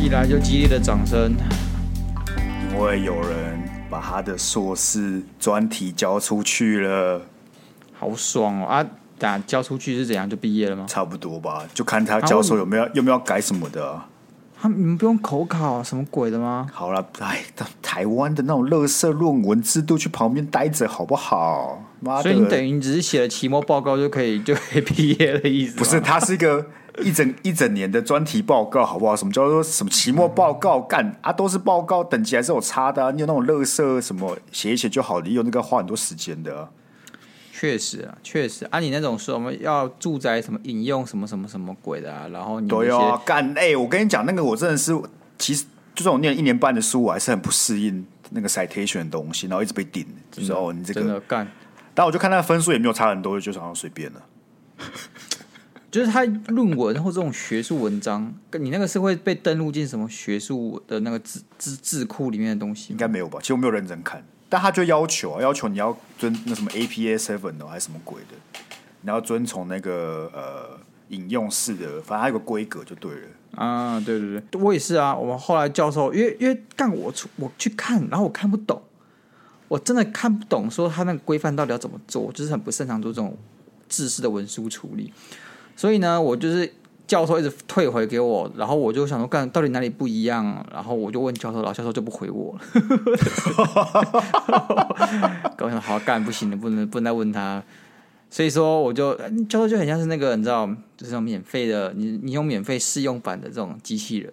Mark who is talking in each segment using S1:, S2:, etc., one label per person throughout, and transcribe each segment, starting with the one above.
S1: 一来就激烈的掌声，
S2: 因为有人把他的硕士专题交出去了，
S1: 好爽哦！啊，打交出去是怎样就毕业了吗？
S2: 差不多吧，就看他教授有没有、啊、有没有改什么的、啊。
S1: 他你们不用口考什么鬼的吗？
S2: 好了，哎，台湾的那种垃圾论文制度，去旁边待着好不好？妈的，
S1: 所以你等于你只是写了期末报告就可以 就可以毕业的意思？
S2: 不是，它是一个 一整一整年的专题报告，好不好？什么叫做什么期末报告？干、嗯、啊，都是报告，等级还是有差的、啊。你有那种垃圾什么写一写就好，你有那个花很多时间的、啊。
S1: 确实啊，确实啊，你那种说我们要住宅什么引用什么什么什么鬼的啊，然后你
S2: 对啊，干哎、欸，我跟你讲，那个我真的是，其实就算我念了一年半的书，我还是很不适应那个 citation 的东西，然后一直被顶，就是哦，你这个
S1: 真的干，
S2: 但我就看那个分数也没有差很多，就好像随便了。
S1: 就是他论文或这种学术文章，跟你那个是会被登录进什么学术的那个字字字库里面的东西，
S2: 应该没有吧？其实我没有认真看。但他就要求啊，要求你要遵那什么 APA seven 的还是什么鬼的，你要遵从那个呃引用式的，反正还有个规格就对了。
S1: 啊，对对对，我也是啊。我们后来教授，因为因为干我出我去看，然后我看不懂，我真的看不懂，说他那个规范到底要怎么做，就是很不擅长做这种制式的文书处理，所以呢，我就是。教授一直退回给我，然后我就想说，干到底哪里不一样？然后我就问教授，老教授就不回我了。我想好干不行了，不能不能再问他。所以说，我就教授就很像是那个你知道，就是那种免费的，你你用免费试用版的这种机器人，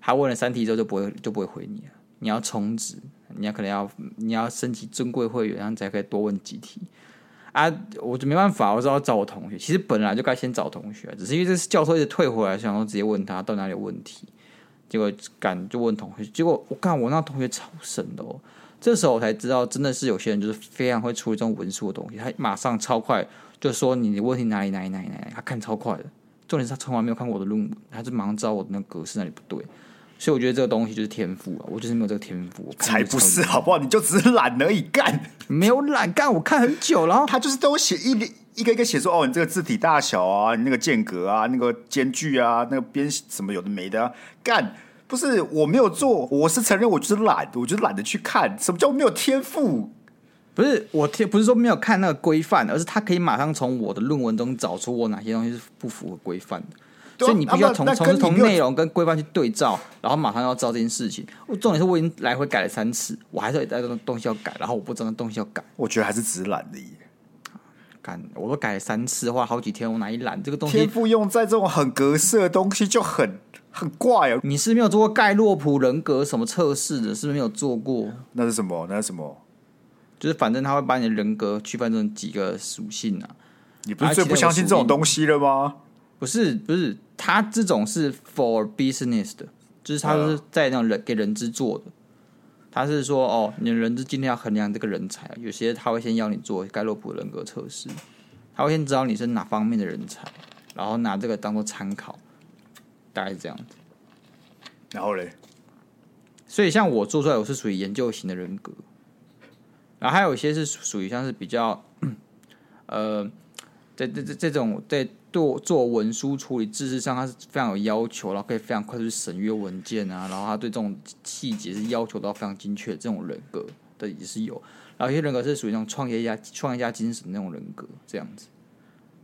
S1: 他问了三题之后就不会就不会回你了。你要充值，你要可能要你要升级尊贵会员，然后才可以多问几题。啊，我就没办法，我只好找我同学。其实本来就该先找同学，只是因为这是教授一直退回来，想说直接问他到哪里有问题。结果赶就问同学，结果我看我那同学超神的哦。这时候我才知道，真的是有些人就是非常会处理这种文书的东西，他马上超快就说你的问题哪里哪里哪里哪里，他看超快的。重点是他从来没有看过我的论文，他就马上知道我的那格式哪里不对。所以我觉得这个东西就是天赋啊，我就是没有这个天赋。
S2: 才不是好不好？你就只是懒而已，干
S1: 没有懒干。我看很久，然后
S2: 他就是都写一一个一个写说哦，你这个字体大小啊，你那个间隔啊，那个间距啊，那个边什么有的没的啊，干不是我没有做，我是承认我就是懒，我就是懒得去看。什么叫没有天赋？
S1: 不是我天，不是说没有看那个规范，而是他可以马上从我的论文中找出我哪些东西是不符合规范的。所以你必须要从从从内容跟规范去对照，然后马上要知道这件事情。重点是我已经来回改了三次，我还是有这个东西要改，然后我不知道那东西要改。
S2: 我觉得还是只是懒的
S1: 耶。干，我都改了三次，花了好几天，我哪一懒？这个东西
S2: 天赋用在这种很格式的东西就很很怪哦。
S1: 你是没有做过盖洛普人格什么测试的？是不是没有做过？
S2: 那是什么？那是什么？
S1: 就是反正他会把你的人格区分成几个属性啊。
S2: 你不是最不相信这种东西了吗？
S1: 不是，不是。他这种是 for business 的，就是他是在那种人给人资做的。他是说，哦，你的人资今天要衡量这个人才，有些他会先要你做盖洛普人格测试，他会先知道你是哪方面的人才，然后拿这个当做参考，大概是这样子。
S2: 然后嘞，
S1: 所以像我做出来，我是属于研究型的人格，然后还有一些是属于像是比较，呃，这这这这种在。做做文书处理，知识上他是非常有要求，然后可以非常快速审阅文件啊，然后他对这种细节是要求到非常精确这种人格的也是有，然后有些人格是属于那种创业家、创业家精神的那种人格这样子，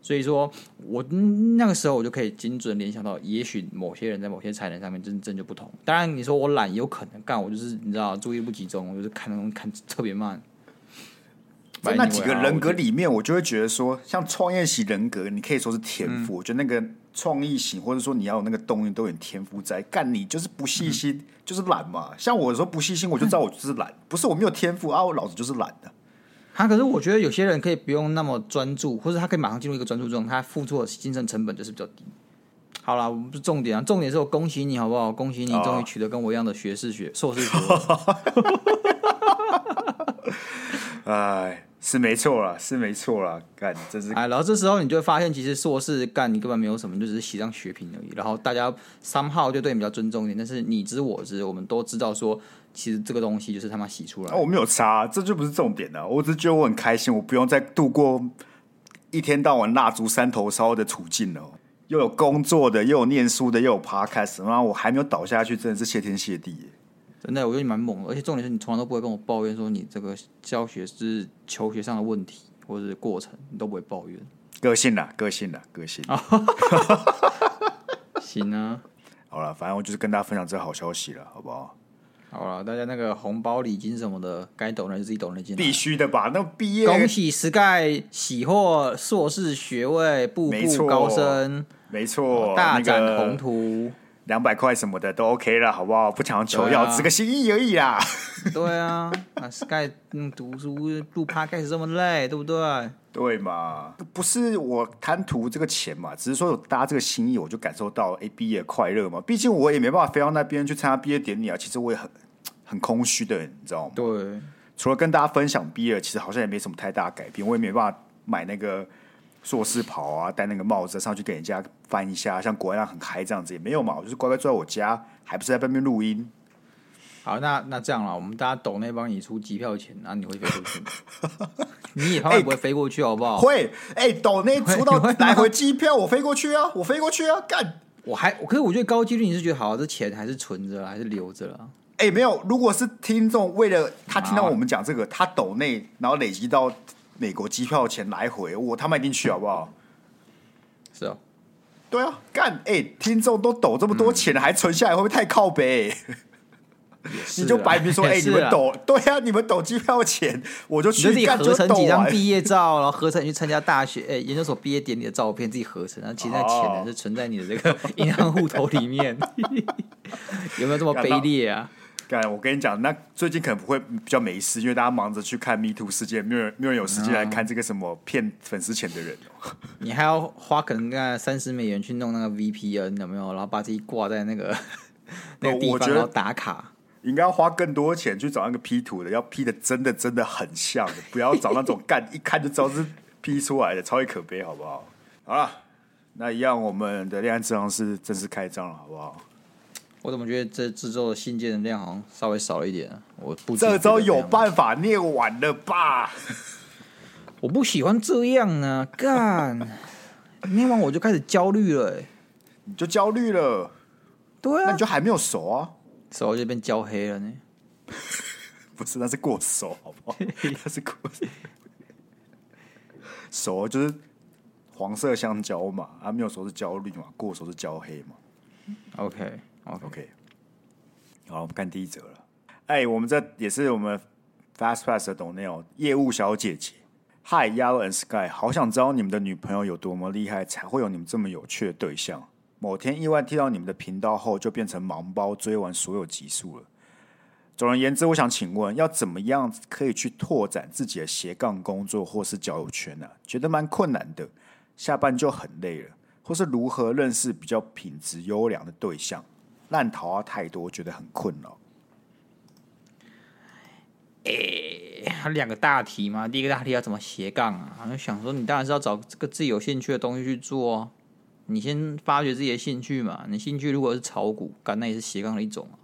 S1: 所以说我那个时候我就可以精准联想到，也许某些人在某些才能上面真真就不同。当然你说我懒有可能干，我就是你知道注意不集中，我就是看东西看特别慢。
S2: 在那几个人格里面，我就会觉得说，像创业型人格，你可以说是天赋。嗯、我觉得那个创意型，或者说你要有那个动力，都有天赋在。干你就是不细心，嗯、就是懒嘛。像我说不细心，我就知道我就是懒，嗯、不是我没有天赋啊，我老子就是懒的。
S1: 他、啊、可是我觉得有些人可以不用那么专注，或者他可以马上进入一个专注中，他付出的精神成本就是比较低。好了，不是重点啊，重点是我恭喜你好不好？恭喜你终于取得跟我一样的学士学硕士学位。
S2: 哎。是没错啦，是没错啦，干，这是
S1: 哎，然后这时候你就会发现，其实硕士干你根本没有什么，就只是写张学评而已。然后大家 somehow 就对你比较尊重一点，但是你知我知，我们都知道说，其实这个东西就是他妈洗出来。
S2: 啊，我没有差，这就不是重点了。我只是觉得我很开心，我不用再度过一天到晚蜡烛三头烧的处境了。又有工作的，又有念书的，又有 podcast，然后我还没有倒下去，真的是谢天谢地。
S1: 真的，我觉得你蛮猛的，而且重点是你从来都不会跟我抱怨说你这个教学是求学上的问题或者是过程，你都不会抱怨。
S2: 个性啦，个性啦，个性。
S1: 行啊，
S2: 好了，反正我就是跟大家分享这个好消息了，好不好？
S1: 好了，大家那个红包礼金什么的，该懂的就自己抖那金。
S2: 必须的吧？那毕业
S1: 恭喜 Sky 喜获硕士学位，步步高升，
S2: 没错，
S1: 大展宏图。
S2: 两百块什么的都 OK 了，好不好？不强求要，只个心意而已啦。
S1: 对啊，啊，Sky，嗯，读书录 Podcast 这么累，对不对？
S2: 对嘛？不是我贪图这个钱嘛，只是说有搭这个心意，我就感受到哎，毕业快乐嘛。毕竟我也没办法飞到那边去参加毕业典礼啊。其实我也很很空虚的，你知道吗？
S1: 对，
S2: 除了跟大家分享毕业，其实好像也没什么太大改变。我也没办法买那个。硕士袍啊，戴那个帽子上去给人家翻一下，像国外那样很嗨这样子也没有嘛，我就是乖乖坐在我家，还不是在外面录音。
S1: 好，那那这样了，我们大家抖内帮你出机票钱，那你会飞过去吗？你也怕会不会飞过去，好不好？
S2: 欸、会，哎、欸，抖内 出到来回机票，我飞过去啊，我飞过去啊，干！
S1: 我还，可是我觉得高几率你是觉得好，这钱还是存着，还是留着了？
S2: 哎、欸，没有，如果是听众为了他听到我们讲这个，他抖内，然后累积到。美国机票钱来回，我他妈一定去，好不好？
S1: 是啊，
S2: 对啊，干！哎、欸，听众都抖这么多钱了，嗯、还存下来，会不会太靠北？你就白明说，哎、欸，你们抖，对啊，你们抖机票钱，我就去
S1: 自己合成几张毕业照，然后合成去参加大学、哎、欸、研究所毕业典礼的照片，自己合成，然后其实那钱呢是存在你的这个 银行户头里面，有没有这么卑劣啊？
S2: 我跟你讲，那最近可能不会比较没事，因为大家忙着去看 Me Too 事件，没有人没有人有时间来看这个什么骗粉丝钱的人。
S1: 你还要花可能大概三十美元去弄那个 VPN 有没有？然后把自己挂在那个 那个地方，然后打卡。
S2: 应该要花更多钱去找那个 P 图的，要 P 的真的真的很像的，不要找那种 干一看就知道是 P 出来的，超级可悲，好不好？好了，那一样我们的恋爱智商是正式开张了，好不好？
S1: 我怎么觉得这这周的信件的量好像稍微少了一点啊？我不
S2: 这周有办法念完了吧？
S1: 我不喜欢这样呢，干 念完我就开始焦虑了，欸，
S2: 你就焦虑了？
S1: 对啊，
S2: 那你就还没有熟啊？
S1: 熟就变焦黑了呢？
S2: 不是，那是过熟，好不好？那是过熟，就是黄色香蕉嘛，啊，没有熟是焦虑嘛，过熟是焦黑嘛。
S1: OK。
S2: OK，, okay. 好，我们看第一则了。哎，我们这也是我们 Fast Pass 的懂内容业务小姐姐。Hi，Yellow and Sky，好想知道你们的女朋友有多么厉害，才会有你们这么有趣的对象。某天意外听到你们的频道后，就变成盲包追完所有集数了。总而言之，我想请问，要怎么样可以去拓展自己的斜杠工作或是交友圈呢、觉得蛮困难的，下班就很累了，或是如何认识比较品质优良的对象？烂桃花太多，觉得很困扰。
S1: 哎、欸，两个大题嘛。第一个大题要怎么斜杠啊？好像想说，你当然是要找这个自己有兴趣的东西去做啊。你先发掘自己的兴趣嘛。你兴趣如果是炒股，干那也是斜杠的一种啊。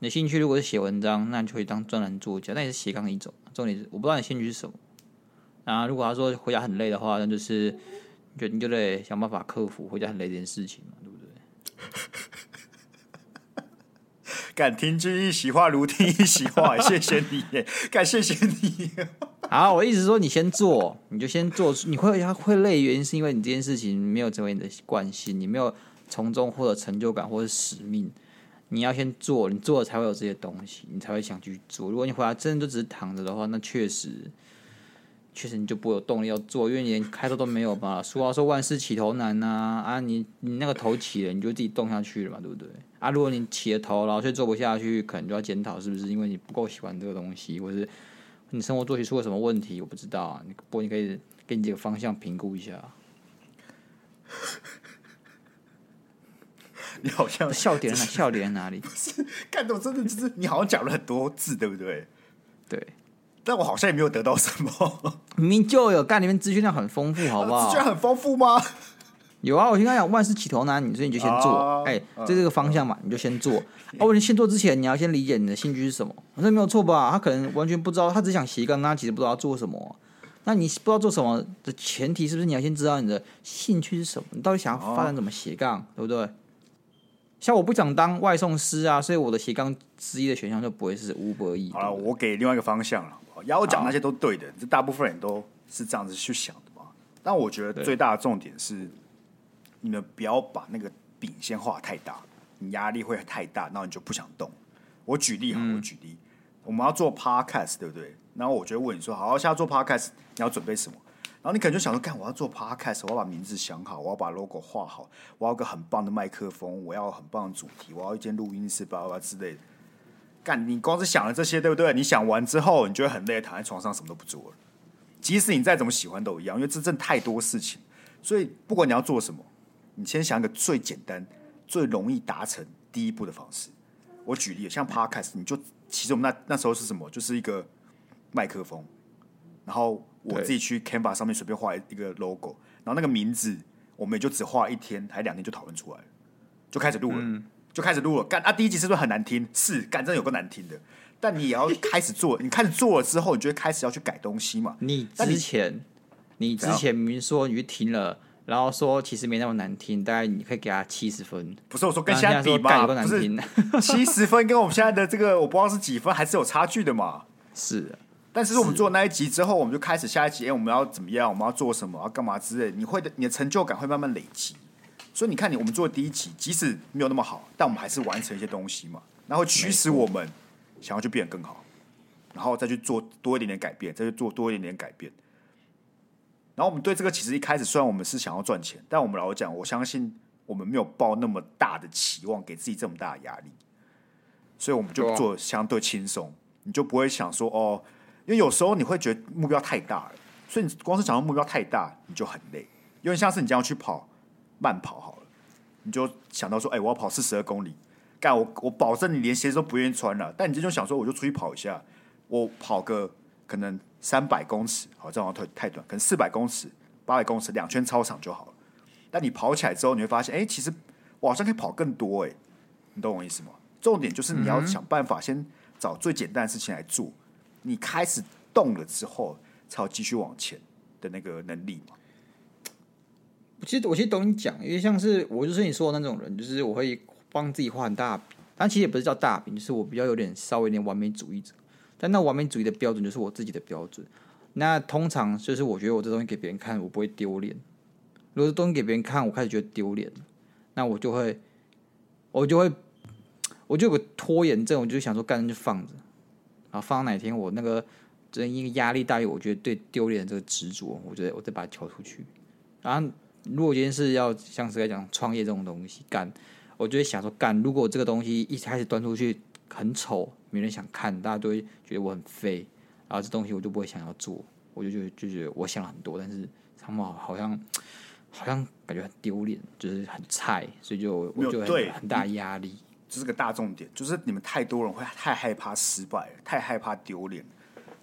S1: 你兴趣如果是写文章，那你就可以当专栏作家，那也是斜杠的一种。重点是，我不知道你兴趣是什么。然后，如果他说回家很累的话，那就是你就你就得想办法克服回家很累这件事情嘛，对不对？
S2: 敢听君一席话，如听一席话。谢谢你，感谢谢你。
S1: 好，我一直说，你先做，你就先做。你会会累，原因是因为你这件事情没有成为你的惯性，你没有从中获得成就感或者使命。你要先做，你做了才会有这些东西，你才会想去做。如果你回来真的就只是躺着的话，那确实，确实你就不会有动力要做，因为你连开头都没有吧？俗话说万事起头难呐，啊，啊你你那个头起了，你就自己动下去了嘛，对不对？啊，如果你起了头，然后却做不下去，可能就要检讨是不是因为你不够喜欢这个东西，或者是你生活作息出了什么问题？我不知道啊。你不过你可以给你这个方向评估一下。
S2: 你好像
S1: 笑点在哪？笑点在哪里？
S2: 不是，看到真的就是你好像讲了很多字，对不对？
S1: 对。
S2: 但我好像也没有得到什么。
S1: 明明就有，干里面资讯量很丰富，好不好？
S2: 资讯很丰富吗？
S1: 有啊，我先跟他讲万事起头难，你所以你就先做，哎、啊，这、欸、这个方向嘛，你就先做。哦，你先做之前，你要先理解你的兴趣是什么，我说没有错吧？他可能完全不知道，他只想斜杠，他其实不知道要做什么。那你不知道做什么的前提，是不是你要先知道你的兴趣是什么？你到底想要发展怎么斜杠，对不对？像我不想当外送师啊，所以我的斜杠之一的选项就不会是 Uber Eats。
S2: 好了，我给另外一个方向了。要我讲那些都对的，这大部分人都是这样子去想的嘛。但我觉得最大的重点是。你们不要把那个饼先画太大，你压力会太大，然后你就不想动。我举例哈，我举例，我们要做 podcast，对不对？然后我就问你说，好，现在做 podcast，你要准备什么？然后你可能就想说，干，我要做 podcast，我要把名字想好，我要把 logo 画好，我要个很棒的麦克风，我要很棒的主题，我要一间录音室，巴拉巴之类的。干，你光是想了这些，对不对？你想完之后，你就会很累，躺在床上什么都不做了。即使你再怎么喜欢都一样，因为这真的太多事情。所以不管你要做什么。你先想一个最简单、最容易达成第一步的方式。我举例，像 Podcast，你就其实我们那那时候是什么？就是一个麦克风，然后我自己去 Canva 上面随便画一个 logo，然后那个名字我们也就只画一天还两天就讨论出来了，就开始录了，嗯、就开始录了。干啊，第一集是不是很难听？是，干真的有个难听的。但你也要开始做，你开始做了之后，你就会开始要去改东西嘛。
S1: 你之前，你，你之前明明说你去听了。然后说其实没那么难听，大概你可以给他七十分。
S2: 不是我说跟现在比嘛，不是 七十分跟我们现在的这个我不知道是几分，还是有差距的嘛。
S1: 是，
S2: 但是我们做那一集之后，我们就开始下一集，哎，我们要怎么样？我们要做什么？要干嘛之类？你会的，你的成就感会慢慢累积。所以你看，你我们做第一集，即使没有那么好，但我们还是完成一些东西嘛，然后驱使我们想要去变得更好，然后再去做多一点点改变，再去做多一点点改变。然后我们对这个其实一开始虽然我们是想要赚钱，但我们老实讲，我相信我们没有抱那么大的期望，给自己这么大的压力，所以我们就做相对轻松，你就不会想说哦，因为有时候你会觉得目标太大了，所以你光是想到目标太大，你就很累。因为像是你这样去跑慢跑好了，你就想到说，哎，我要跑四十二公里，干我我保证你连鞋子都不愿意穿了。但你这就想说，我就出去跑一下，我跑个可能。三百公尺，好，这样太太短，可能四百公尺、八百公尺，两圈操场就好了。但你跑起来之后，你会发现，哎、欸，其实我好像可以跑更多，哎，你懂我意思吗？重点就是你要想办法先找最简单的事情来做，你开始动了之后，才有继续往前的那个能力嘛。
S1: 其实我其实懂你讲，因为像是我就是你说的那种人，就是我会帮自己画很大饼，但其实也不是叫大饼，就是我比较有点稍微有点完美主义者。但那完美主义的标准就是我自己的标准。那通常就是我觉得我这东西给别人看，我不会丢脸。如果这东西给别人看，我开始觉得丢脸，那我就会，我就会，我就有个拖延症，我就想说干就放着，然后放到哪天我那个真因为压力大于我觉得对丢脸这个执着，我觉得我再把它交出去。然后如果今天是要像是在讲创业这种东西干，我就会想说干，如果这个东西一开始端出去很丑。没人想看，大家都会觉得我很废，然后这东西我就不会想要做，我就就就觉得我想了很多，但是他们好像好像感觉很丢脸，就是很菜，所以就我就很很大压力。
S2: 这是个大重点，就是你们太多人会太害怕失败，太害怕丢脸。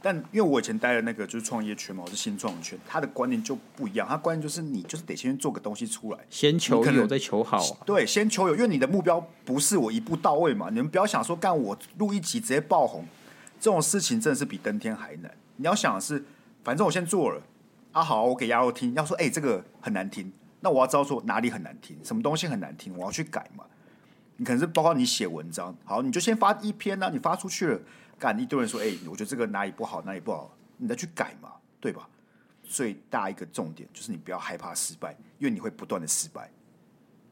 S2: 但因为我以前待的那个就是创业圈嘛，我是新创圈，他的观念就不一样。他观念就是你就是得先做个东西出来，
S1: 先求有再求好啊。
S2: 对，先求有，因为你的目标不是我一步到位嘛。你们不要想说干我录一集直接爆红，这种事情真的是比登天还难。你要想的是，反正我先做了啊，好，我给鸭肉听。要说哎、欸，这个很难听，那我要知道说哪里很难听，什么东西很难听，我要去改嘛。你可能是包括你写文章，好，你就先发一篇啊，你发出去了。干一堆人说：“哎、欸，我觉得这个哪里不好，哪里不好，你再去改嘛，对吧？”最大一个重点就是你不要害怕失败，因为你会不断的失败。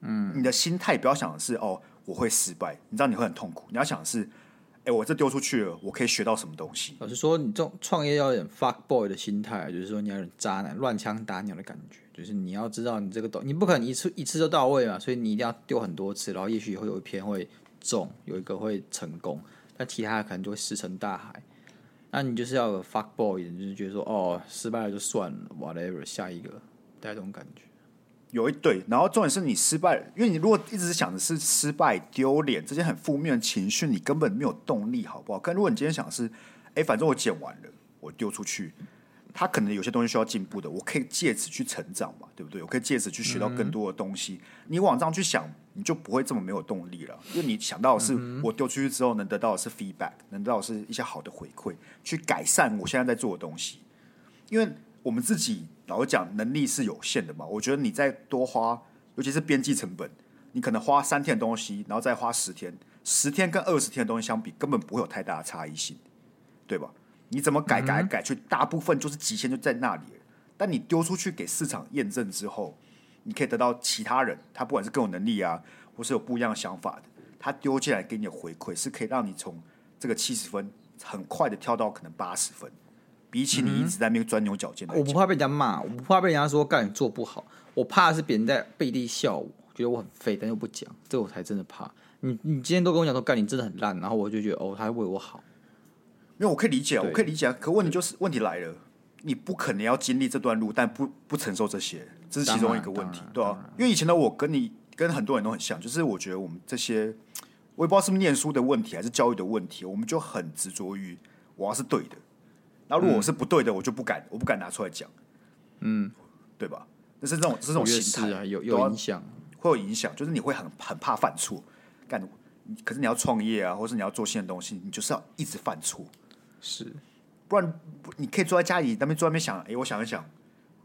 S2: 嗯，你的心态不要想的是哦，我会失败，你知道你会很痛苦。你要想的是，哎、欸，我这丢出去了，我可以学到什么东西？
S1: 老实说，你这种创业要有点 fuck boy 的心态，就是说你要有点渣男乱枪打鸟的感觉，就是你要知道你这个东，你不可能一次一次就到位嘛，所以你一定要丢很多次，然后也许会有一篇会中，有一个会成功。那其他的可能就会石沉大海，那你就是要有 fuck boy，就是觉得说哦，失败了就算了，whatever，下一个，带这种感觉。
S2: 有一对，然后重点是你失败了，因为你如果一直想的是失败、丢脸这些很负面的情绪，你根本没有动力，好不好？但如果你今天想的是，哎，反正我剪完了，我丢出去，他可能有些东西需要进步的，我可以借此去成长嘛，对不对？我可以借此去学到更多的东西。嗯、你往上去想，你就不会这么没有动力了，因为你想到的是我丢出去之后能得到的是 feedback，能得到的是一些好的回馈，去改善我现在在做的东西。因为我们自己老实讲，能力是有限的嘛。我觉得你再多花，尤其是边际成本，你可能花三天的东西，然后再花十天，十天跟二十天的东西相比，根本不会有太大的差异性，对吧？你怎么改改改去，大部分就是极限就在那里。但你丢出去给市场验证之后，你可以得到其他人，他不管是更有能力啊，或是有不一样的想法的，他丢进来给你的回馈，是可以让你从这个七十分很快的跳到可能八十分。比起你一直在那边钻牛角尖，
S1: 我不怕被人家骂，我不怕被人家说干你做不好，我怕的是别人在背地笑我，觉得我很废，但又不讲，这我才真的怕。你你今天都跟我讲说干你真的很烂，然后我就觉得哦，他还为我好。
S2: 因为我可以理解啊，我可以理解啊。可问题就是，问题来了，你不可能要经历这段路，但不不承受这些，这是其中一个问题，对吧、啊？因为以前的我跟你跟很多人都很像，就是我觉得我们这些，我也不知道是不是念书的问题还是教育的问题，我们就很执着于我要是对的，那如果我是不对的，我就不敢，我不敢拿出来讲，
S1: 嗯，
S2: 对吧？那是这种这种心态、
S1: 啊、有有影响，
S2: 会有影响，就是你会很很怕犯错，干，可是你要创业啊，或是你要做新的东西，你就是要一直犯错。
S1: 是，
S2: 不然你可以坐在家里那边坐在那边想，哎、欸，我想一想，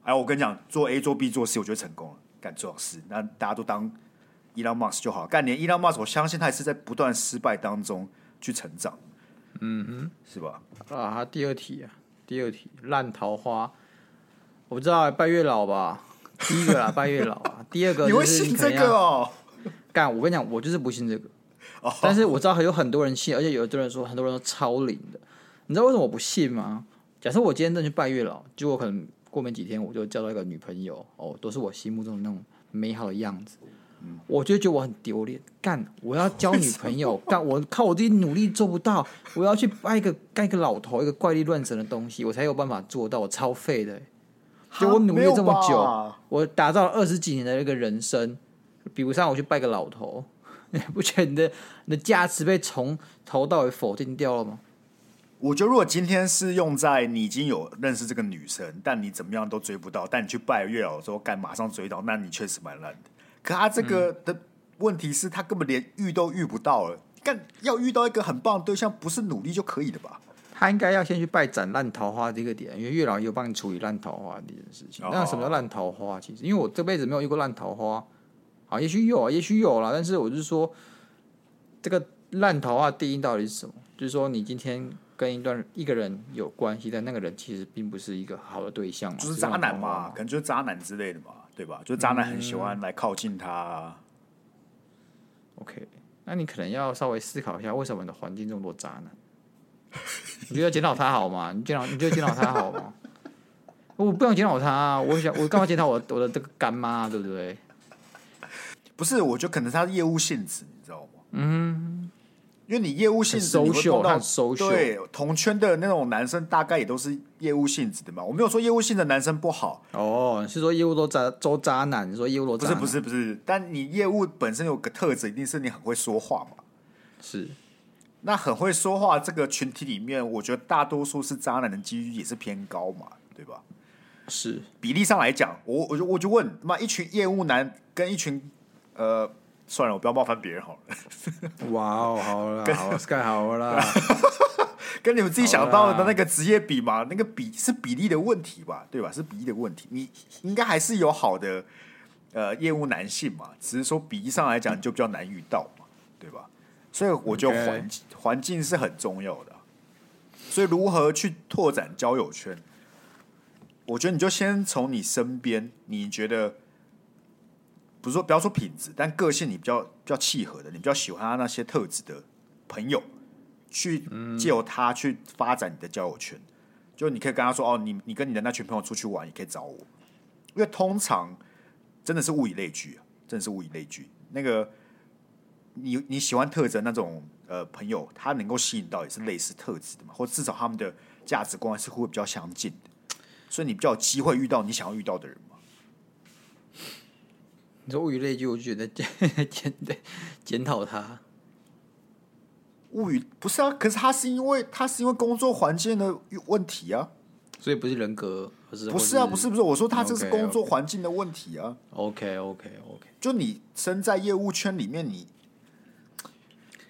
S2: 哎，我跟你讲，做 A 做 B 做 C，我觉得成功了，干做好事，那大家都当 Elon Musk 就好，干连 Elon Musk，我相信他也是在不断失败当中去成长，
S1: 嗯哼，
S2: 是吧？
S1: 啊，他第二题啊，第二题烂桃花，我不知道拜月老吧？第一个啦，拜月老啊，第二个你，
S2: 你会信这个哦？
S1: 干，我跟你讲，我就是不信这个。但是我知道还有很多人信，而且有的人说很多人都超灵的。你知道为什么我不信吗？假设我今天真的去拜月老，结果可能过没几天我就交到一个女朋友，哦，都是我心目中的那种美好的样子，嗯、我就觉得我很丢脸。干，我要交女朋友，干，我靠我自己努力做不到，我要去拜一个拜一个老头，一个怪力乱神的东西，我才有办法做到，我超废的。就我努力这么久，我打造了二十几年的一个人生，比不上我去拜个老头。你不觉得你的你的价值被从头到尾否定掉了吗？
S2: 我觉得，如果今天是用在你已经有认识这个女生，但你怎么样都追不到，但你去拜月老的时候，干马上追到，那你确实蛮烂的。可他这个的问题是他根本连遇都遇不到了。干要遇到一个很棒的对象，不是努力就可以的吧？
S1: 他应该要先去拜斩烂桃花这个点，因为月老也有帮你处理烂桃花这件事情。那什么叫烂桃花？其实，因为我这辈子没有遇过烂桃花。啊，也许有啊，也许有啦。但是我就是说，这个烂桃花定义到底是什么？就是说，你今天跟一段一个人有关系，但那个人其实并不是一个好的对象嘛，
S2: 就是渣男嘛，可能就是渣男之类的嘛，对吧？就是渣男很喜欢来靠近他啊。
S1: 嗯。OK，那你可能要稍微思考一下，为什么你的环境这么多渣男？你觉得检讨他好吗？你检讨，你觉得检讨他好吗？我不想检讨他啊，我想我干嘛检讨我我的这个干妈，对不对？
S2: 不是，我觉得可能他的业务性质，你知道吗？
S1: 嗯，
S2: 因为你业务性质，你会碰到对同圈的那种男生，大概也都是业务性质的嘛。我没有说业务性的男生不好
S1: 哦，是说业务都渣都渣男，你说业务都
S2: 不是不是不是，但你业务本身有个特质，一定是你很会说话嘛。
S1: 是，
S2: 那很会说话这个群体里面，我觉得大多数是渣男的几率也是偏高嘛，对吧？
S1: 是
S2: 比例上来讲，我我就我就问，那一群业务男跟一群。呃，算了，我不要冒犯别人好了。
S1: 哇哦，好了，好，Sky 好了，
S2: 跟你们自己想到的那个职业比嘛，那个比是比例的问题吧，对吧？是比例的问题，你应该还是有好的呃业务男性嘛，只是说比例上来讲就比较难遇到嘛，对吧？所以我觉得环境环境是很重要的，所以如何去拓展交友圈，我觉得你就先从你身边，你觉得。不是说不要说品质，但个性你比较比较契合的，你比较喜欢他那些特质的朋友，去借由他去发展你的交友圈。就你可以跟他说：“哦，你你跟你的那群朋友出去玩，也可以找我。”因为通常真的是物以类聚啊，真的是物以类聚。那个你你喜欢特质那种呃朋友，他能够吸引到也是类似特质的嘛，或至少他们的价值观是会比较相近的，所以你比较有机会遇到你想要遇到的人。
S1: 你说物以类聚，我就觉得检 对检讨他。
S2: 物以不是啊，可是他是因为他是因为工作环境的问题啊，
S1: 所以不是人格，不是
S2: 不是啊，不是不是，我说他这是工作环境的问题啊。
S1: OK OK OK，
S2: 就你身在业务圈里面，你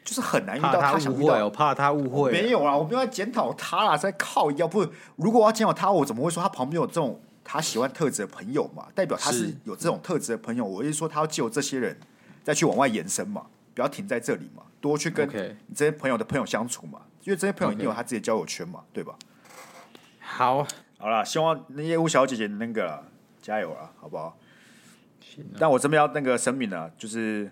S2: 就是很难遇到他想遇到，
S1: 我怕他误会。
S2: 没有啊，我没有在检讨他啦，在靠腰。不，如果我要检讨他，我怎么会说他旁边有这种他喜欢特质的朋友嘛？代表他是有这种特质的朋友。我是说，他要借由这些人再去往外延伸嘛，不要停在这里嘛，多去跟你这些朋友的朋友相处嘛，因为这些朋友一定有他自己的交友圈嘛，对吧？
S1: 好，
S2: 好了，希望那业务小姐姐那个加油了，好不好？但我这边要那个声明呢，就是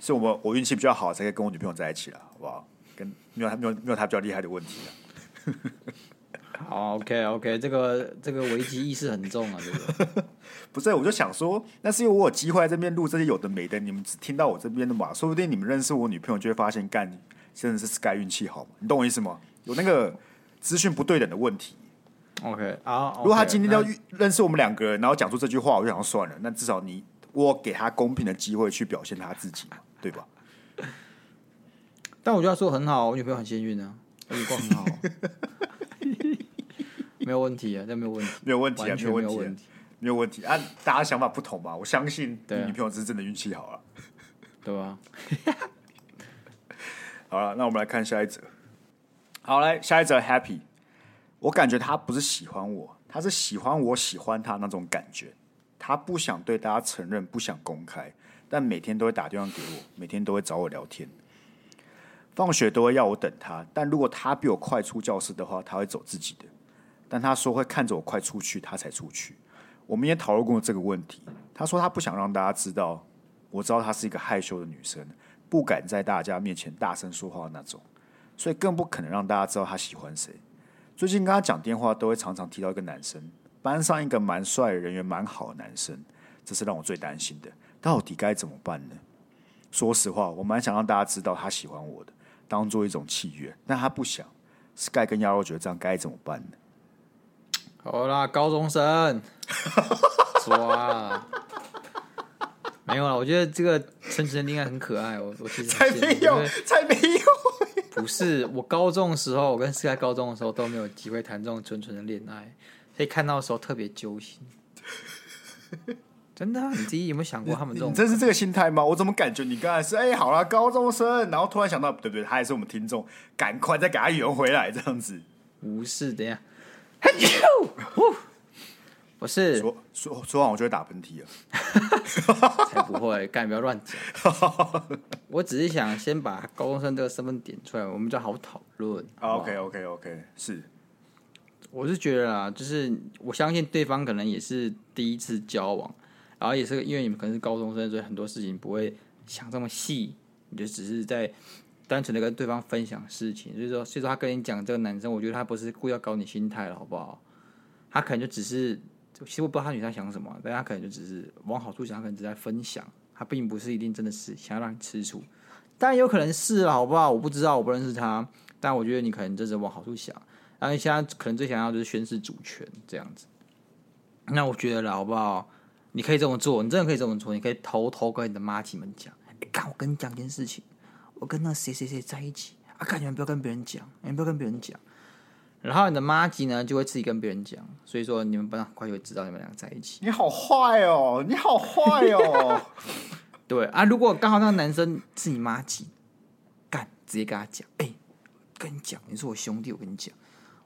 S2: 是我们我运气比较好，才可以跟我女朋友在一起了，好不好？跟没有他没有没有他比较厉害的问题了。
S1: 好，OK OK，这个这个危机意识很重啊，这个
S2: 不是，我就想说，那是因为我有机会在这边录这些有的没的，你们只听到我这边的嘛，说不定你们认识我女朋友就会发现，干，真的是 Sky 运气好，你懂我意思吗？有那个。资讯不对等的问题。
S1: OK 啊，
S2: 如果他今天要认识我们两个人，然后讲出这句话，我就想算了。那至少你我给他公平的机会去表现他自己嘛，对吧？
S1: 但我觉得他说很好，我女朋友很幸运啊，眼光很好，没有问题啊，这没有问题，
S2: 没有问题啊，没有问题，没有问题啊。大家想法不同吧，我相信你女朋友是真的运气好了，
S1: 对吧？
S2: 好了，那我们来看下一则。好，来下一则，Happy。我感觉他不是喜欢我，他是喜欢我喜欢他那种感觉。他不想对大家承认，不想公开，但每天都会打电话给我，每天都会找我聊天。放学都会要我等他，但如果他比我快出教室的话，他会走自己的。但他说会看着我快出去，他才出去。我们也讨论过这个问题。他说他不想让大家知道，我知道她是一个害羞的女生，不敢在大家面前大声说话那种。所以更不可能让大家知道他喜欢谁。最近跟他讲电话，都会常常提到一个男生，班上一个蛮帅、人缘蛮好的男生，这是让我最担心的。到底该怎么办呢？说实话，我蛮想让大家知道他喜欢我的，当做一种契约，但他不想。Sky 跟鸭肉觉得这样该怎么办呢？
S1: 好啦，高中生 抓，没有了。我觉得这个纯纯的恋爱很可爱。我我其实
S2: 才没有，才没有。
S1: 不是，我高中的时候，我跟 Sky 高中的时候都没有机会谈这种纯纯的恋爱，所以看到的时候特别揪心。真的啊，你自己有没有想过他们这种？
S2: 你真是这个心态吗？我怎么感觉你刚才是哎、欸，好了，高中生，然后突然想到，对不对？他也是我们听众，赶快再给他圆回来，这样子。
S1: 不是的呀。不是
S2: 说说说完我就会打喷嚏了，
S1: 才不会！干，不要乱讲。我只是想先把高中生这个身份点出来，我们就好讨论。
S2: OK OK OK，是。
S1: 我是觉得啊，就是我相信对方可能也是第一次交往，然后也是因为你们可能是高中生，所以很多事情不会想这么细，你就只是在单纯的跟对方分享事情。所以说，所以说他跟你讲这个男生，我觉得他不是故意要搞你心态了，好不好？他可能就只是。其实我不知道他女生想什么，但他可能就只是往好处想，他可能只在分享，他并不是一定真的是想要让你吃醋，但有可能是了，好不好？我不知道，我不认识他，但我觉得你可能真是往好处想，然后你现在可能最想要就是宣示主权这样子。那我觉得了，好不好？你可以这么做，你真的可以这么做，你可以偷偷跟你的妈吉们讲，哎，干，我跟你讲一件事情，我跟那谁谁谁在一起啊，干，你们不要跟别人讲，你们不要跟别人讲。然后你的妈吉呢，就会自己跟别人讲，所以说你们班长很快就会知道你们两个在一起。
S2: 你好坏哦，你好坏哦。
S1: 对啊，如果刚好那个男生是你妈吉，干直接跟他讲，哎、欸，跟你讲，你是我兄弟，我跟你讲，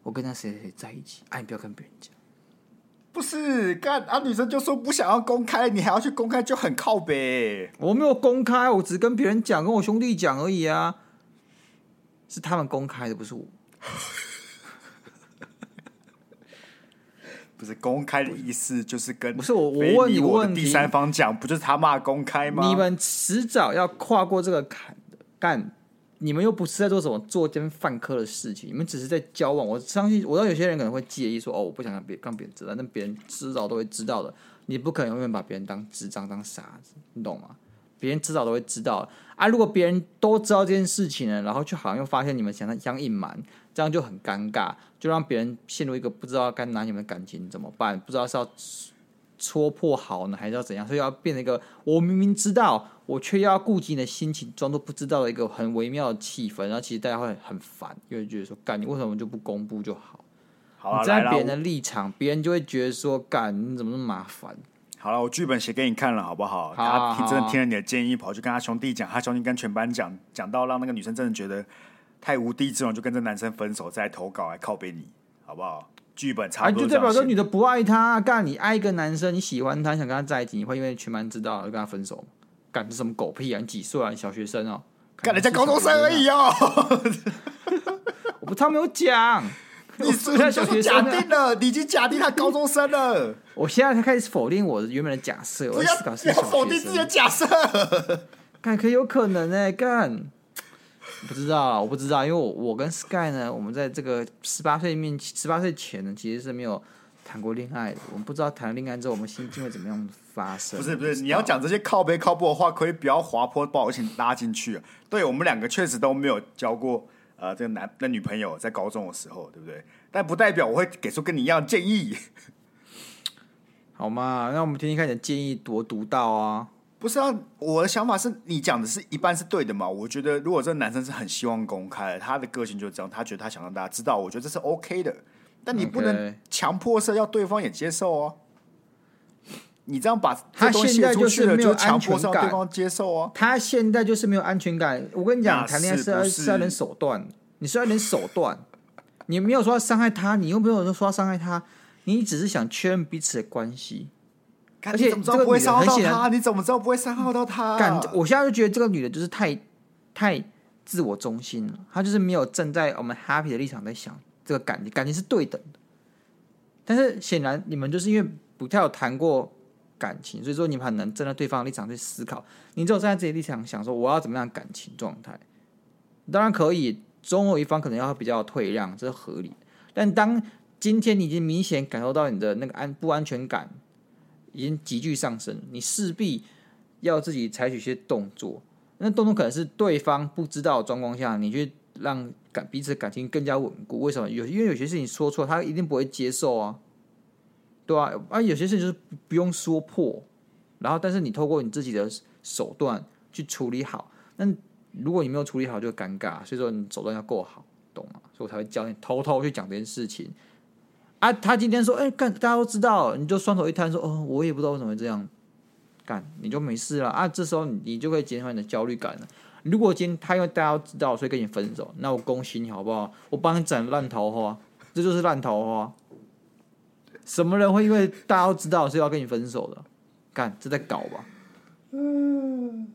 S1: 我跟那谁谁谁在一起，哎、啊，你不要跟别人讲。
S2: 不是干啊，女生就说不想要公开，你还要去公开，就很靠北。
S1: 我没有公开，我只跟别人讲，跟我兄弟讲而已啊。是他们公开的，不是我。
S2: 不是公开的意思，就是跟
S1: 不是我我问你问
S2: 第三方讲，不就是他骂公开吗？
S1: 你们迟早要跨过这个坎的，干你们又不是在做什么作奸犯科的事情，你们只是在交往。我相信，我知道有些人可能会介意说，哦，我不想让别让别人知道，但别人迟早都会知道的。你不可能永远把别人当智障当傻子，你懂吗？别人迟早都会知道啊。如果别人都知道这件事情呢，然后就好像又发现你们想相隐瞒。这样就很尴尬，就让别人陷入一个不知道该拿你们的感情怎么办，不知道是要戳破好呢，还是要怎样，所以要变成一个我明明知道，我却要顾及你的心情，装作不知道的一个很微妙的气氛，然后其实大家会很烦，因为觉得说，干你为什么就不公布就好？
S2: 好，
S1: 站在别人的立场，别人就会觉得说：“干，你怎么那么麻烦？”
S2: 好了，我剧本写给你看了，好不好？
S1: 好啊，
S2: 他真的听了你的建议，跑去跟他兄弟讲，他兄弟跟全班讲，讲到让那个女生真的觉得太无地自容，就跟这男生分手，再投稿来靠背你，好不好？剧本差不多，
S1: 就代表这女的不爱他。干，你爱一个男生，你喜欢他，想跟他在一起，你会因为全班知道就跟他分手吗？干，这什么狗屁啊！你几岁啊？你小学生哦？
S2: 干，人家高中生而已哦。
S1: 我不，他没有讲。
S2: 你是他小学生假定了，你已经假定他高中生了。
S1: 我现在才开始否定我原本的假设，我要思考是要
S2: 否定自己的假设。
S1: 干，可有可能哎、欸，干。不知道，我不知道，因为我我跟 Sky 呢，我们在这个十八岁面十八岁前呢，其实是没有谈过恋爱的。我们不知道谈了恋爱之后，我们心境会怎么样发生。
S2: 不是不是，你要讲这些靠背靠北的话，可以不要滑坡把我一起拉进去。对我们两个确实都没有交过呃这个男的女朋友，在高中的时候，对不对？但不代表我会给出跟你一样的建议，
S1: 好吗？那我们听听看你的建议多独到啊。
S2: 不是啊，我的想法是你讲的是一半是对的嘛？我觉得如果这个男生是很希望公开，他的个性就是这样，他觉得他想让大家知道，我觉得这是 OK 的。但你不能强迫是要对方也接受哦。你这样把
S1: 他现在就是没有安全感，
S2: 对方接受哦。
S1: 他现在就是没有安全感。我跟你讲，谈恋爱是要是要点手段，你是要点手段，你没有说要伤害他，你又没有说要伤害他，你只是想确认彼此的关系。而且这个女的很显然，
S2: 你怎么知道不会伤害到他？
S1: 感，我现在就觉得这个女的就是太太自我中心了，她就是没有站在我们 happy 的立场在想这个感情，感情是对等的。但是显然你们就是因为不太有谈过感情，所以说你们很难站在对方的立场去思考。你只有站在自己的立场想说我要怎么样感情状态，当然可以，总有一方可能要比较退让，这是合理。但当今天你已经明显感受到你的那个安不安全感。已经急剧上升，你势必要自己采取一些动作。那动作可能是对方不知道的状况下，你去让感彼此感情更加稳固。为什么？有因为有些事情说错，他一定不会接受啊，对吧？啊，有些事情就是不用说破，然后但是你透过你自己的手段去处理好。那如果你没有处理好，就尴尬。所以说你手段要够好，懂吗？所以我才会教你偷偷去讲这件事情。啊，他今天说，哎、干，大家都知道，你就双手一摊说，哦，我也不知道为什么会这样干，你就没事了啊。这时候你你就会减少你的焦虑感了。如果今天他因为大家都知道，所以跟你分手，那我恭喜你好不好？我帮你斩烂桃花，这就是烂桃花。什么人会因为大家都知道，所以要跟你分手的？干，这在搞吧？
S2: 嗯。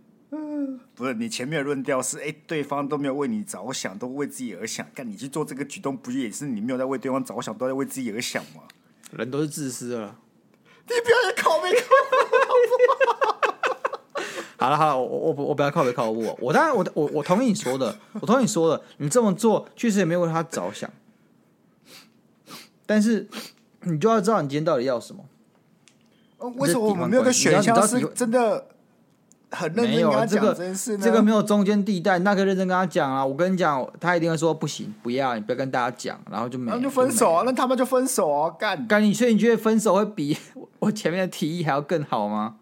S2: 不是你前面的论调是，哎、欸，对方都没有为你着想，都为自己而想。干，你去做这个举动，不也是你没有在为对方着想，都在为自己而想吗？
S1: 人都是自私的了。
S2: 你不要再靠北靠
S1: 好了好了，我我我我不要靠北靠我。我当然我我我同意你说的，我同意你说的。你这么做确实也没有为他着想，但是你就要知道你今天到底要什么。
S2: 为什么我们没有个选项是真的？很认真跟他讲这件事，
S1: 这个没有中间地带，那个认真跟他讲啊！我跟你讲，他一定会说不行，不要，你不要跟大家讲，然后就没，
S2: 那就分手啊！那他们就分手啊！干
S1: 干你，所以你觉得分手会比 我前面的提议还要更好吗？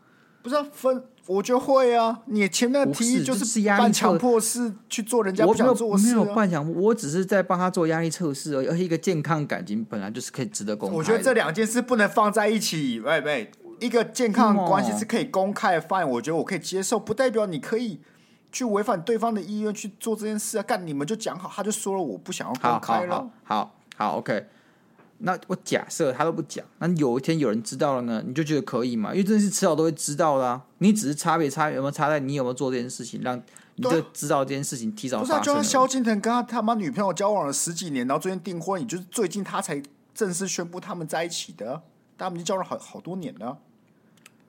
S2: 不是、啊、分，我觉得会啊！你前面的提议就是半强迫式去做人家不想做事、啊，
S1: 我没有半强迫，我只是在帮他做压力测试而已。而且一个健康感情本来就是可以值得公开。
S2: 我觉得这两件事不能放在一起，喂喂。一个健康的关系是可以公开的，范围我觉得我可以接受，不代表你可以去违反对方的意愿去做这件事啊！干，你们就讲好，他就说了，我不想要公开了。
S1: 好好，，OK。那我假设他都不讲，那有一天有人知道了呢，你就觉得可以吗？因为这件事迟早都会知道的啊。你只是差别差有没有差在你有没有做这件事情，让你就知道这件事情提早发生。不是，啊
S2: 就像萧敬腾跟他他妈女朋友交往了十几年，然后最近订婚，也就是最近他才正式宣布他们在一起的，他们已经交往好好多年了。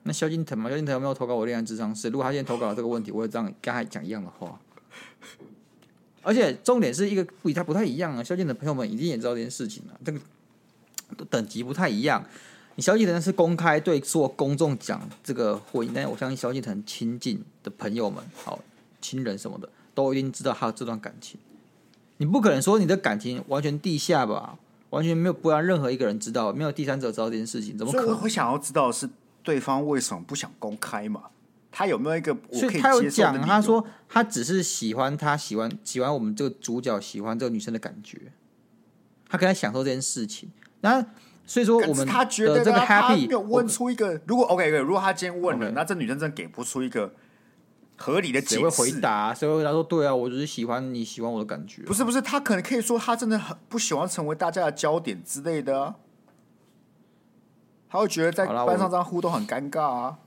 S1: 那萧敬腾嘛，萧敬腾有没有投稿我恋爱智商是？如果他现在投稿了这个问题，我会这样跟他讲一样的话。而且重点是一个不他不太一样啊。萧敬腾朋友们一定也知道这件事情了，这个等级不太一样。你萧敬腾是公开对做公众讲这个婚姻，但我相信萧敬腾亲近的朋友们、好亲人什么的，都一定知道他有这段感情。你不可能说你的感情完全地下吧？完全没有不让任何一个人知道，没有第三者知道这件事情，怎么可能？
S2: 我会想要知道是。对方为什么不想公开嘛？他有没有一个我可以接受的？
S1: 他有讲，他说他只是喜欢他喜欢喜欢我们这个主角喜欢这个女生的感觉。他跟他享受这件事情。那所以说，我们
S2: 他觉得
S1: 这个 happy
S2: 没有问出一个，如果 OK OK，如果他今天问了.那这女生真的给不出一个合理的解释，
S1: 谁会回答？谁会回答说对啊，我只是喜欢你喜欢我的感觉。
S2: 不是不是，他可能可以说他真的很不喜欢成为大家的焦点之类的啊。他会觉得在班上这样互动很尴尬啊。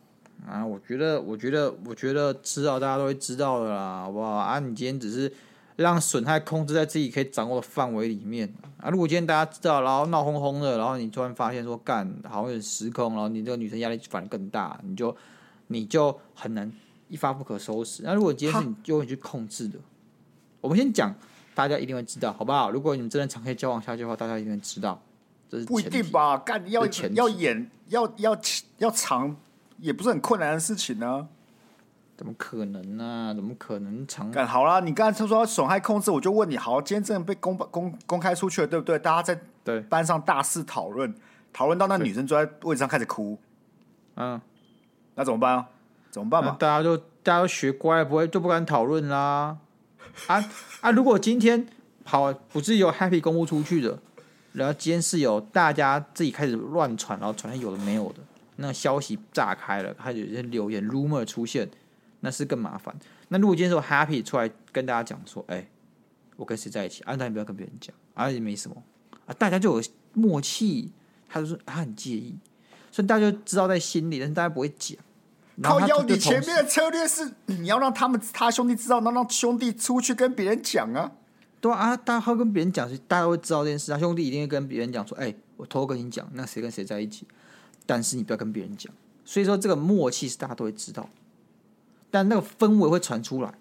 S1: 啊，我觉得，我觉得，我觉得知道大家都会知道的啦，好不好？啊，你今天只是让损害控制在自己可以掌握的范围里面啊。如果今天大家知道，然后闹哄哄的，然后你突然发现说干好像有点失控，然后你这个女生压力反而更大，你就你就很难一发不可收拾。那如果今天是你就会去控制的，我们先讲，大家一定会知道，好不好？如果你们真的长期交往下去的话，大家一定会知道。这是
S2: 不一定吧？干要要演要要要长。也不是很困难的事情呢、啊，
S1: 怎么可能呢、啊？怎么可能长？
S2: 干好啦，你刚才说损害控制，我就问你，好，今天真的被公公公开出去了，对不对？大家在对班上大肆讨论，讨论到那女生坐在位置上开始哭，嗯，那怎么办啊？怎么办嘛？
S1: 大家就大家都学乖，不会就不敢讨论啦。啊啊！如果今天好不是有 happy 公布出去的，然后今天是有大家自己开始乱传，然后传有的没有的。那个消息炸开了，还有一些留言 rumor 出现，那是更麻烦。那如果今天说 happy 出来跟大家讲说，哎、欸，我跟谁在一起，啊，大家不要跟别人讲，啊，也没什么，啊，大家就有默契。他就说他很介意，所以大家就知道在心里，但是大家不会讲。
S2: 靠腰，你前面的策略是你要让他们他兄弟知道，然后让兄弟出去跟别人讲啊。
S1: 对啊，大家会跟别人讲，大家会知道这件事。啊兄弟一定会跟别人讲说，哎、欸，我偷偷跟你讲，那谁跟谁在一起。但是你不要跟别人讲，所以说这个默契是大家都会知道，但那个氛围会传出来，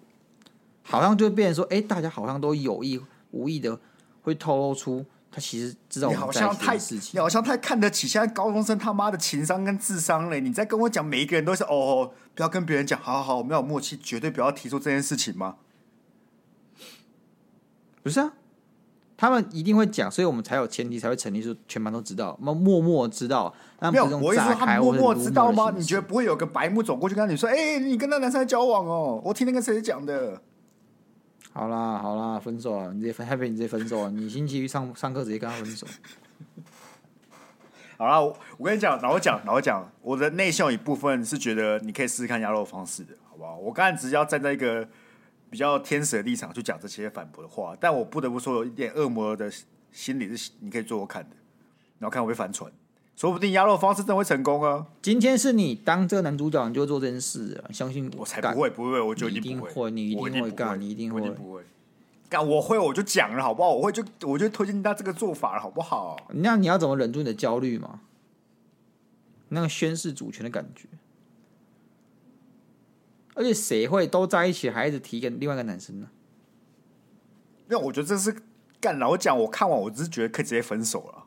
S1: 好像就变成说，哎、欸，大家好像都有意无意的会透露出他其实知道我们在一起的事情。
S2: 你好像太看得起现在高中生他妈的情商跟智商嘞！你在跟我讲每一个人都是哦，哦，不要跟别人讲，好好好，我们要有默契，绝对不要提出这件事情吗？
S1: 不是啊。他们一定会讲，所以我们才有前提才会成立，说全班都知道，默默知道。
S2: 没有，我意思说他们默默知道吗？你觉得不会有个白目走过去跟你说：“哎、欸，你跟那男生在交往哦？”我听那个谁讲的。
S1: 好啦好啦，分手了！你直接分，Happy，你直接分手啊！你星期一上上课直接跟他分手。
S2: 好啦，我我跟你讲，老讲老讲，我的内向一部分是觉得你可以试试看鸭肉方式的，好不好？我刚才只是要站在一个。比较天使的立场去讲这些反驳的话，但我不得不说，有一点恶魔的心理是你可以做我看的，然后看我会翻船，说不定鸭肉方式真的会成功啊！
S1: 今天是你当这个男主角，你就做这件事啊！相信我，
S2: 我才不会，不会，我就
S1: 一定会，你一定会干，你一定会，
S2: 不会干，我会我就讲了，好不好？我会就我就推荐他这个做法了，好不好？
S1: 那你要怎么忍住你的焦虑嘛？那个宣誓主权的感觉。而且谁会都在一起，还一直提跟另外一个男生呢？
S2: 因为我觉得这是干老讲，我看完我只是觉得可以直接分手了。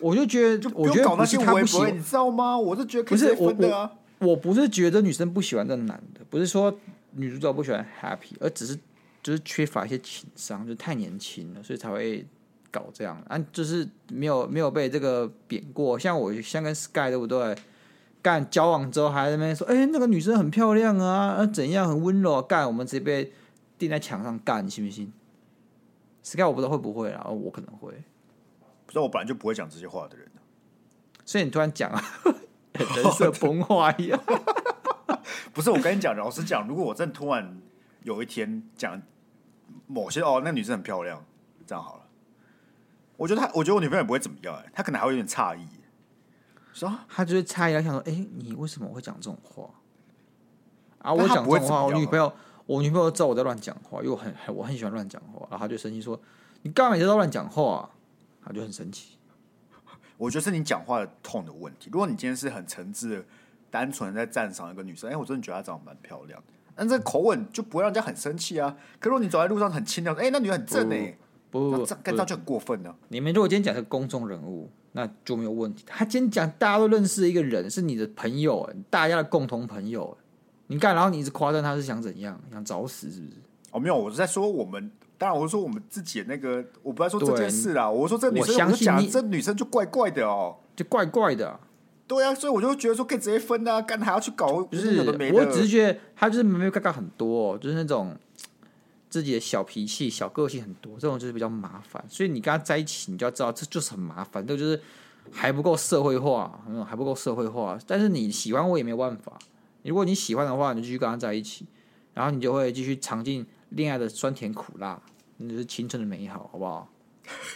S1: 我就觉得，就不用搞那些微博，
S2: 你知道吗？我是觉得可以直接分的啊。
S1: 我我不是觉得女生不喜欢这男的，不是说女主角不喜欢 Happy，而只是就是缺乏一些情商，就太年轻了，所以才会搞这样。啊，就是没有没有被这个贬过。像我像跟 Sky 对不对？干交往之后还在那边说，哎、欸，那个女生很漂亮啊，啊怎样很温柔、啊。干我们直接被钉在墙上干，你信不信？Sky 我不知道会不会啊，我可能会。
S2: 不知道我本来就不会讲这些话的人。
S1: 所以你突然讲啊，人设崩坏一样。
S2: 不是我跟你讲，老实讲，如果我真的突然有一天讲某些哦，那个、女生很漂亮，这样好了，我觉得他，我觉得我女朋友也不会怎么样，哎，她可能还会有点诧异。说他就是猜一下，想说：“哎、欸，你为什么会讲这种话？”啊，我讲这种话，我女朋友，我女朋友知道我在乱讲话，因为我很很我很喜欢乱讲话，然后他就生气说：“你干嘛每次都乱讲话、啊？”他就很生气。我觉得是你讲话的 tone 的问题。如果你今天是很诚挚的、单纯的在赞赏一个女生，哎、欸，我真的觉得她长得蛮漂亮，但这个口吻就不会让人家很生气啊。可如果你走在路上很轻佻，哎、欸，那女人很正哎、欸，
S1: 不不，
S2: 这干这就很过分了、啊。
S1: 你们如果今天讲是公众人物。那就没有问题。他今天讲大家都认识的一个人，是你的朋友，大家的共同朋友。你干，然后你一直夸赞他是想怎样？想找死是不是？
S2: 哦，没有，我是在说我们。当然，我是说我们自己的那个，我不在说这件事啦。我说这女生，我相信你，这女生就怪怪的哦，
S1: 就怪怪的。
S2: 对啊，所以我就觉得说可以直接分啊，干还要去搞？
S1: 不是，我只是觉得他就是没有尴尬很多，就是那种自己的小脾气、小个性很多，这种就是比较麻烦。所以你跟他在一起，你就要知道这就是很麻烦，这就是还不够社会化，嗯，还不够社会化。但是你喜欢我也没有办法。如果你喜欢的话，你就继续跟他在一起，然后你就会继续尝尽恋爱的酸甜苦辣，那就是青春的美好，好不好？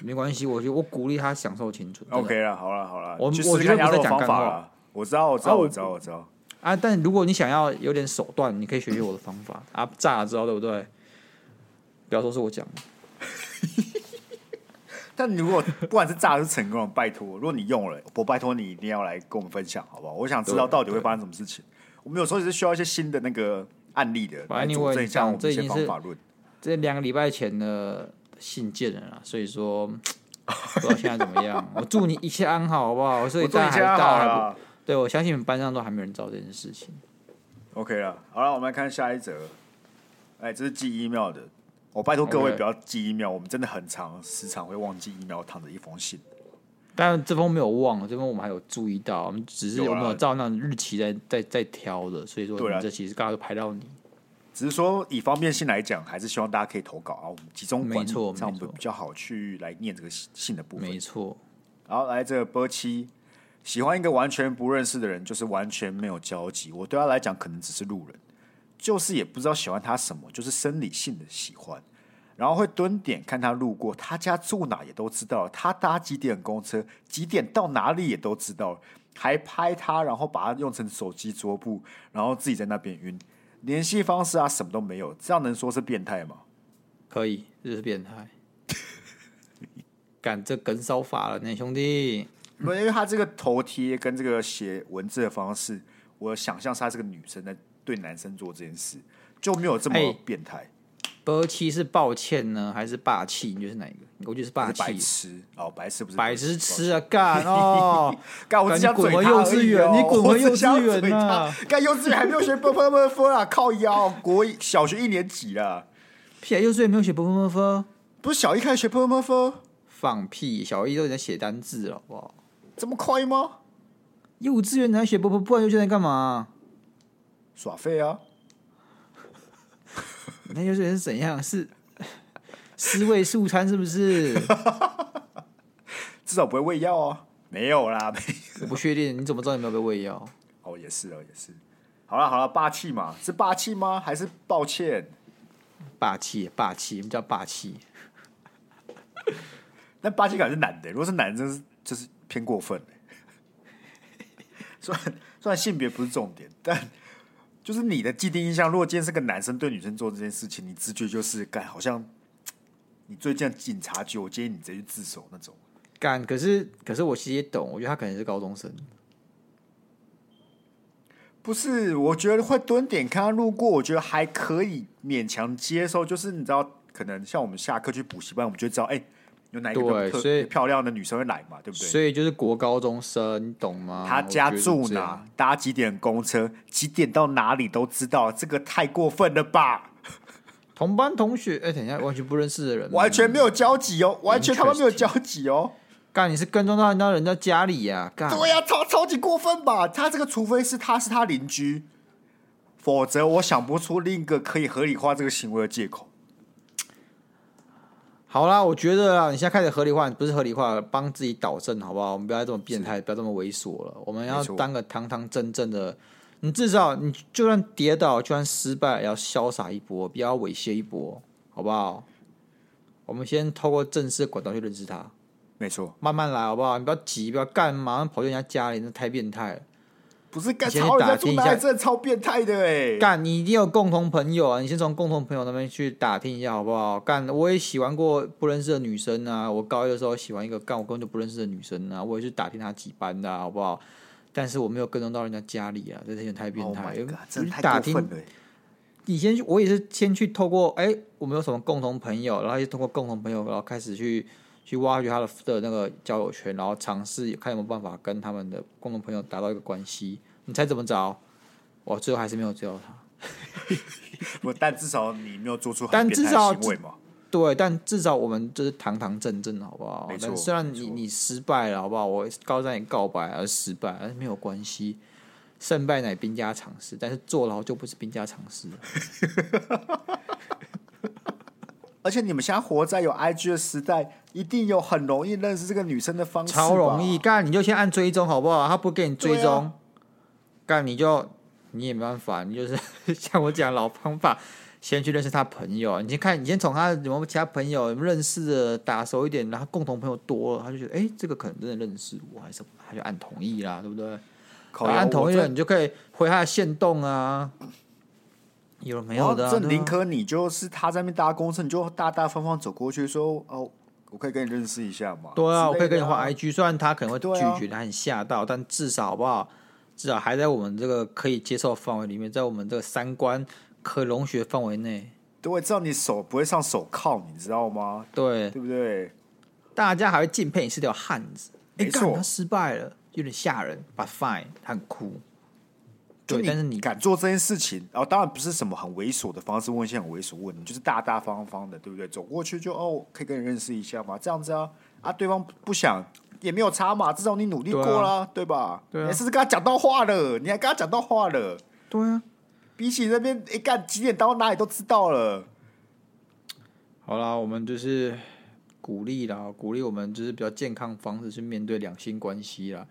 S1: 没关系，我觉得我鼓励他享受青春。
S2: OK 了，好了，好了，
S1: 我我觉得不
S2: 是
S1: 在讲干话，
S2: 我知道，我知道，我知道，我知道。
S1: 啊，但如果你想要有点手段，你可以学学我的方法啊，炸了之后，对不对？不要说是我讲的。
S2: 但如果不管是炸还是成功，拜托，如果你用了，我拜托你一定要来跟我们分享，好不好？我想知道到底会发生什么事情。我们有时候也是需要一些新的那个案例的，来佐证一下我们这些方法论。
S1: 这两个礼拜前的信件了，所以说不知道现在怎么样。我祝你一切安好，好不好？所以大家还大对，我相信你们班上都还没人知道这件事情。
S2: OK 了，好了，我们来看下一则。哎，这是寄 email 的。我拜托各位不要寄 email，Okay. 我们真的很长时常会忘记 email 躺着一封信。
S1: 但这封没有忘，这封我们还有注意到，我们只是有没有照那日期在在在挑的，所以说这其实刚刚都排到你。
S2: 只是说以方便性来讲，还是希望大家可以投稿啊，我们集中管理，
S1: 没错，
S2: 这样比较好去来念这个信的部分。
S1: 没错。
S2: 然后来这个波七。喜欢一个完全不认识的人，就是完全没有交集。我对他来讲，可能只是路人，就是也不知道喜欢他什么，就是生理性的喜欢。然后会蹲点看他路过，他家住哪也都知道，他搭几点公车，几点到哪里也都知道，还拍他，然后把他用成手机桌布，然后自己在那边晕，联系方式啊什么都没有，这样能说是变态吗？
S1: 可以，这是变态。干这梗烧法了，呢兄弟。
S2: 因为他这个头贴跟这个写文字的方式，我想象是他是个女生在对男生做这件事，就没有这么变态。
S1: 波七是抱歉呢，还是霸气？你觉得是哪一个？我觉得是霸气。
S2: 白痴哦，白痴不是
S1: 白痴痴啊！干哦，
S2: 干我只想滚回
S1: 幼稚园，你滚回幼稚园啊！
S2: 干幼稚园还没有学波波波波啊，靠腰国小学一年级了。
S1: 屁啊！幼稚园没有学波波波波，
S2: 不是小一开始学波波波波？
S1: 放屁！小一都在写单字了，好不好？
S2: 这么快吗？
S1: 幼稚园才学不不，不然幼稚园干嘛？
S2: 耍废啊！
S1: 那幼稚园是怎样？是尸位素餐是不是？
S2: 至少不会喂药啊！没有啦，没有。
S1: 我不确定，你怎么知道你没有被喂药？
S2: 哦，也是哦，也是。好了好了，霸气嘛，是霸气吗？还是抱歉？
S1: 霸气，霸气，我们叫霸气。
S2: 但霸气感是男的，如果是男生，就是。偏过分，虽然虽然性别不是重点，但就是你的既定印象。如果今天是个男生对女生做这件事情，你直觉就是干，好像你最近警察局，我建议你直接去自首那种。
S1: 干，可是可是我其实也懂，我觉得他可能是高中生。
S2: 不是，我觉得会蹲点看他路过，我觉得还可以勉强接受。就是你知道，可能像我们下课去补习班，我们就知道，哎、欸。有哪一个所以漂亮的女生会来嘛？对不对？
S1: 所以就是国高中生，你懂吗？
S2: 他家住哪？搭几点公车？几点到哪里都知道？这个太过分了吧？
S1: 同班同学，哎、欸，等一下，完全不认识的人，
S2: 完全没有交集哦，完全他们没有交集哦。
S1: 干，你是跟踪到人家人家家里呀、啊？干，
S2: 对呀、啊，超超级过分吧？他这个，除非是他是他邻居，否则我想不出另一个可以合理化这个行为的借口。
S1: 好啦，我觉得啊，你现在开始合理化，不是合理化，帮自己导正，好不好？我们不要这么变态，不要这么猥琐了。我们要当个堂堂正正的。你至少，你就算跌倒，就算失败，也要潇洒一波，不要猥亵一波，好不好？我们先透过正式的管道去认识他。
S2: 没错，
S1: 慢慢来，好不好？你不要急，不要干，马上跑去人家家里，那太变态了。
S2: 不是干，超人家住哪里真的超变态的哎！
S1: 干，你一定有共同朋友啊！你先从共同朋友那边去打听一下好不好？干，我也喜欢过不认识的女生啊！我高一的时候喜欢一个干我根本就不认识的女生啊！我也去打听她几班的、啊、好不好？但是我没有跟踪到人家家里啊！这有点太变态了！
S2: 真的太过分了。
S1: 你先去，我也是先去透过哎、欸，我们有什么共同朋友，然后就通过共同朋友，然后开始去去挖掘他的的那个交友圈，然后尝试看有没有办法跟他们的共同朋友达到一个关系。你猜怎么着？我最后还是没有追到他。
S2: 不，但至少你没有做出
S1: 但至少行为嘛。对，但至少我们就是堂堂正正，好不好？没虽然你你失败了，好不好？我高三也告白而失败，而没有关系，胜败乃兵家常事。但是坐牢就不是兵家常事。
S2: 而且你们现在活在有 IG 的时代，一定有很容易认识这个女生的方式。
S1: 超容易，干你就先按追踪好不好？他不给你追踪，干、啊、你就你也没办法，你就是 像我讲老方法，先去认识他朋友。你先看，你先从他有没有其他朋友认识的打熟一点，然后共同朋友多了，他就觉得哎、欸，这个可能真的认识我，还是什么，他就按同意啦，对不对？按同意了，你就可以回他的线动啊。有没有的、啊？这宁
S2: 可你就是他在那边搭公车，你就大大方方走过去说：“哦，我可以跟你认识一下嘛。”
S1: 对啊，我可以跟你换 IG，虽然他可能会拒绝，他很吓到，但至少好不好？至少还在我们这个可以接受范围里面，在我们这个三观可容许范围内。
S2: 对，知道你手不会上手铐，你知道吗？
S1: 对，
S2: 对不对？
S1: 大家还会敬佩你是条汉子。
S2: 没错，
S1: 他失败了，有点吓人。But fine，他很酷。
S2: 对，但是你敢做这件事情，然后当然不是什么很猥琐的方式问一些很猥琐问题，就是大大方方的，对不对？走过去就哦，可以跟你认识一下嘛，这样子啊啊，对方不想也没有差嘛，至少你努力过啦，对，啊、对吧？对、啊，你是跟他讲到话了，你还跟他讲到话了，
S1: 对啊，
S2: 比起那边一干几点到哪里都知道了。
S1: 好啦，我们就是鼓励啦，鼓励我们就是比较健康方式去面对两性关系啦。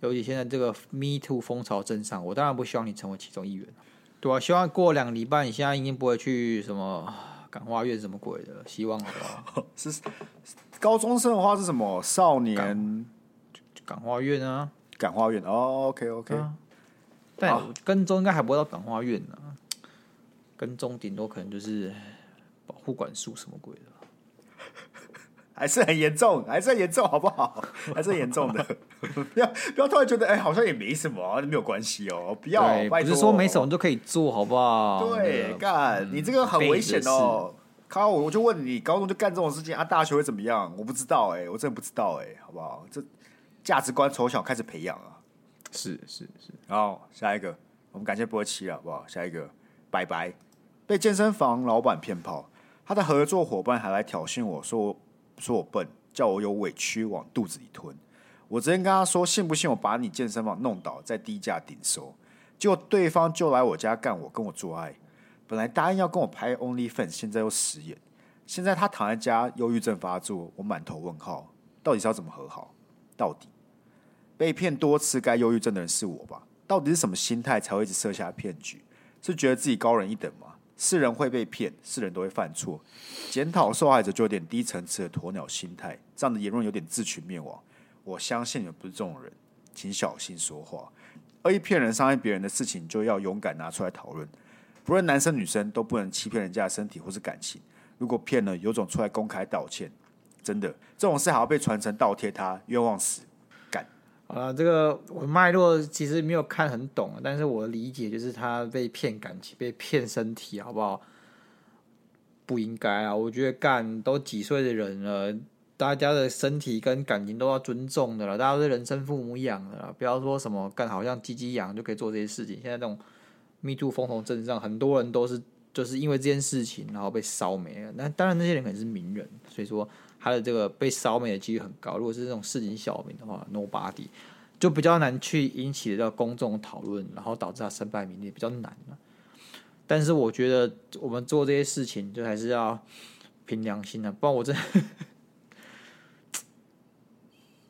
S1: 尤其现在这个 Me Too 风潮正上，我当然不希望你成为其中一员，对啊，希望过两个礼拜，你现在已经不会去什么感化院什么鬼的，希望好不好？
S2: 是高中生的话是什么少年
S1: 感化院啊？
S2: 感化院哦，OK OK，啊，
S1: 但跟踪应该还不会到感化院呢，跟踪顶多可能就是保护管束什么鬼的。
S2: 还是很严重，还是很严重，好不好？还是很严重的，不要不要突然觉得哎、欸，好像也没什么、啊，没有关系哦。不要，
S1: 不是说没什么就可以做好不好？
S2: 对，干、嗯，你这个很危险哦。靠，我我就问你，高中就干这种事情啊？大学会怎么样？我不知道哎、欸，我真的不知道哎、欸，好不好？这价值观从小开始培养啊。
S1: 是是是。
S2: 好，下一个，我们感谢波奇好不好？下一个，拜拜。被健身房老板骗炮，他的合作伙伴还来挑衅我说。说我笨，叫我有委屈往肚子里吞。我直接跟他说：“信不信我把你健身房弄倒，再低价顶收？”结果对方就来我家干我，跟我做爱。本来答应要跟我拍 OnlyFans，现在又食言。现在他躺在家，忧郁症发作，我满头问号，到底是要怎么和好？到底被骗多次，该忧郁症的人是我吧？到底是什么心态才会一直设下骗局？是觉得自己高人一等吗？是人会被骗，是人都会犯错。检讨受害者就有点低层次的鸵鸟心态，这样的言论有点自取灭亡。我相信你们不是这种人，请小心说话。恶意骗人、伤害别人的事情，就要勇敢拿出来讨论。不论男生女生，都不能欺骗人家的身体或是感情。如果骗了，有种出来公开道歉。真的，这种事还要被传承倒贴他，冤枉死。
S1: 干！好了，这个我脉络其实没有看很懂，但是我理解就是他被骗感情，被骗身体，好不好？不应该啊！我觉得干都几岁的人了，大家的身体跟感情都要尊重的了，大家都是人生父母养的了，不要说什么干好像鸡鸡养就可以做这些事情。现在这种密度风头正上，很多人都是就是因为这件事情然后被烧没了。那当然那些人可能是名人，所以说。他的这个被烧没的几率很高。如果是这种市井小民的话，Nobody 就比较难去引起这个公众讨论，然后导致他身败名裂，比较难。但是我觉得我们做这些事情，就还是要凭良心的，不然我真的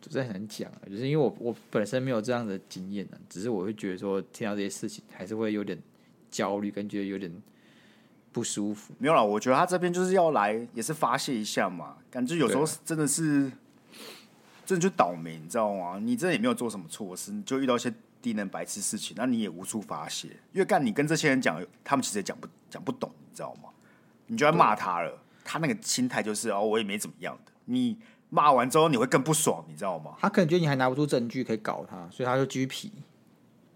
S1: 的就真的很难讲啊。就是因为我我本身没有这样的经验啊，只是我会觉得说听到这些事情，还是会有点焦虑，跟觉得有点。不舒服，
S2: 没有啦，我觉得他这边就是要来，也是发泄一下嘛。感觉有时候真的是，真的就倒霉，你知道吗？你真的也没有做什么错事，你就遇到一些低能白痴事情，那你也无处发泄。因为干你跟这些人讲，他们其实也讲不讲不懂，你知道吗？你就要骂他了，他那个心态就是哦，我也没怎么样的。你骂完之后，你会更不爽，你知道吗？
S1: 他可能觉得你还拿不出证据可以搞他，所以他就继续皮。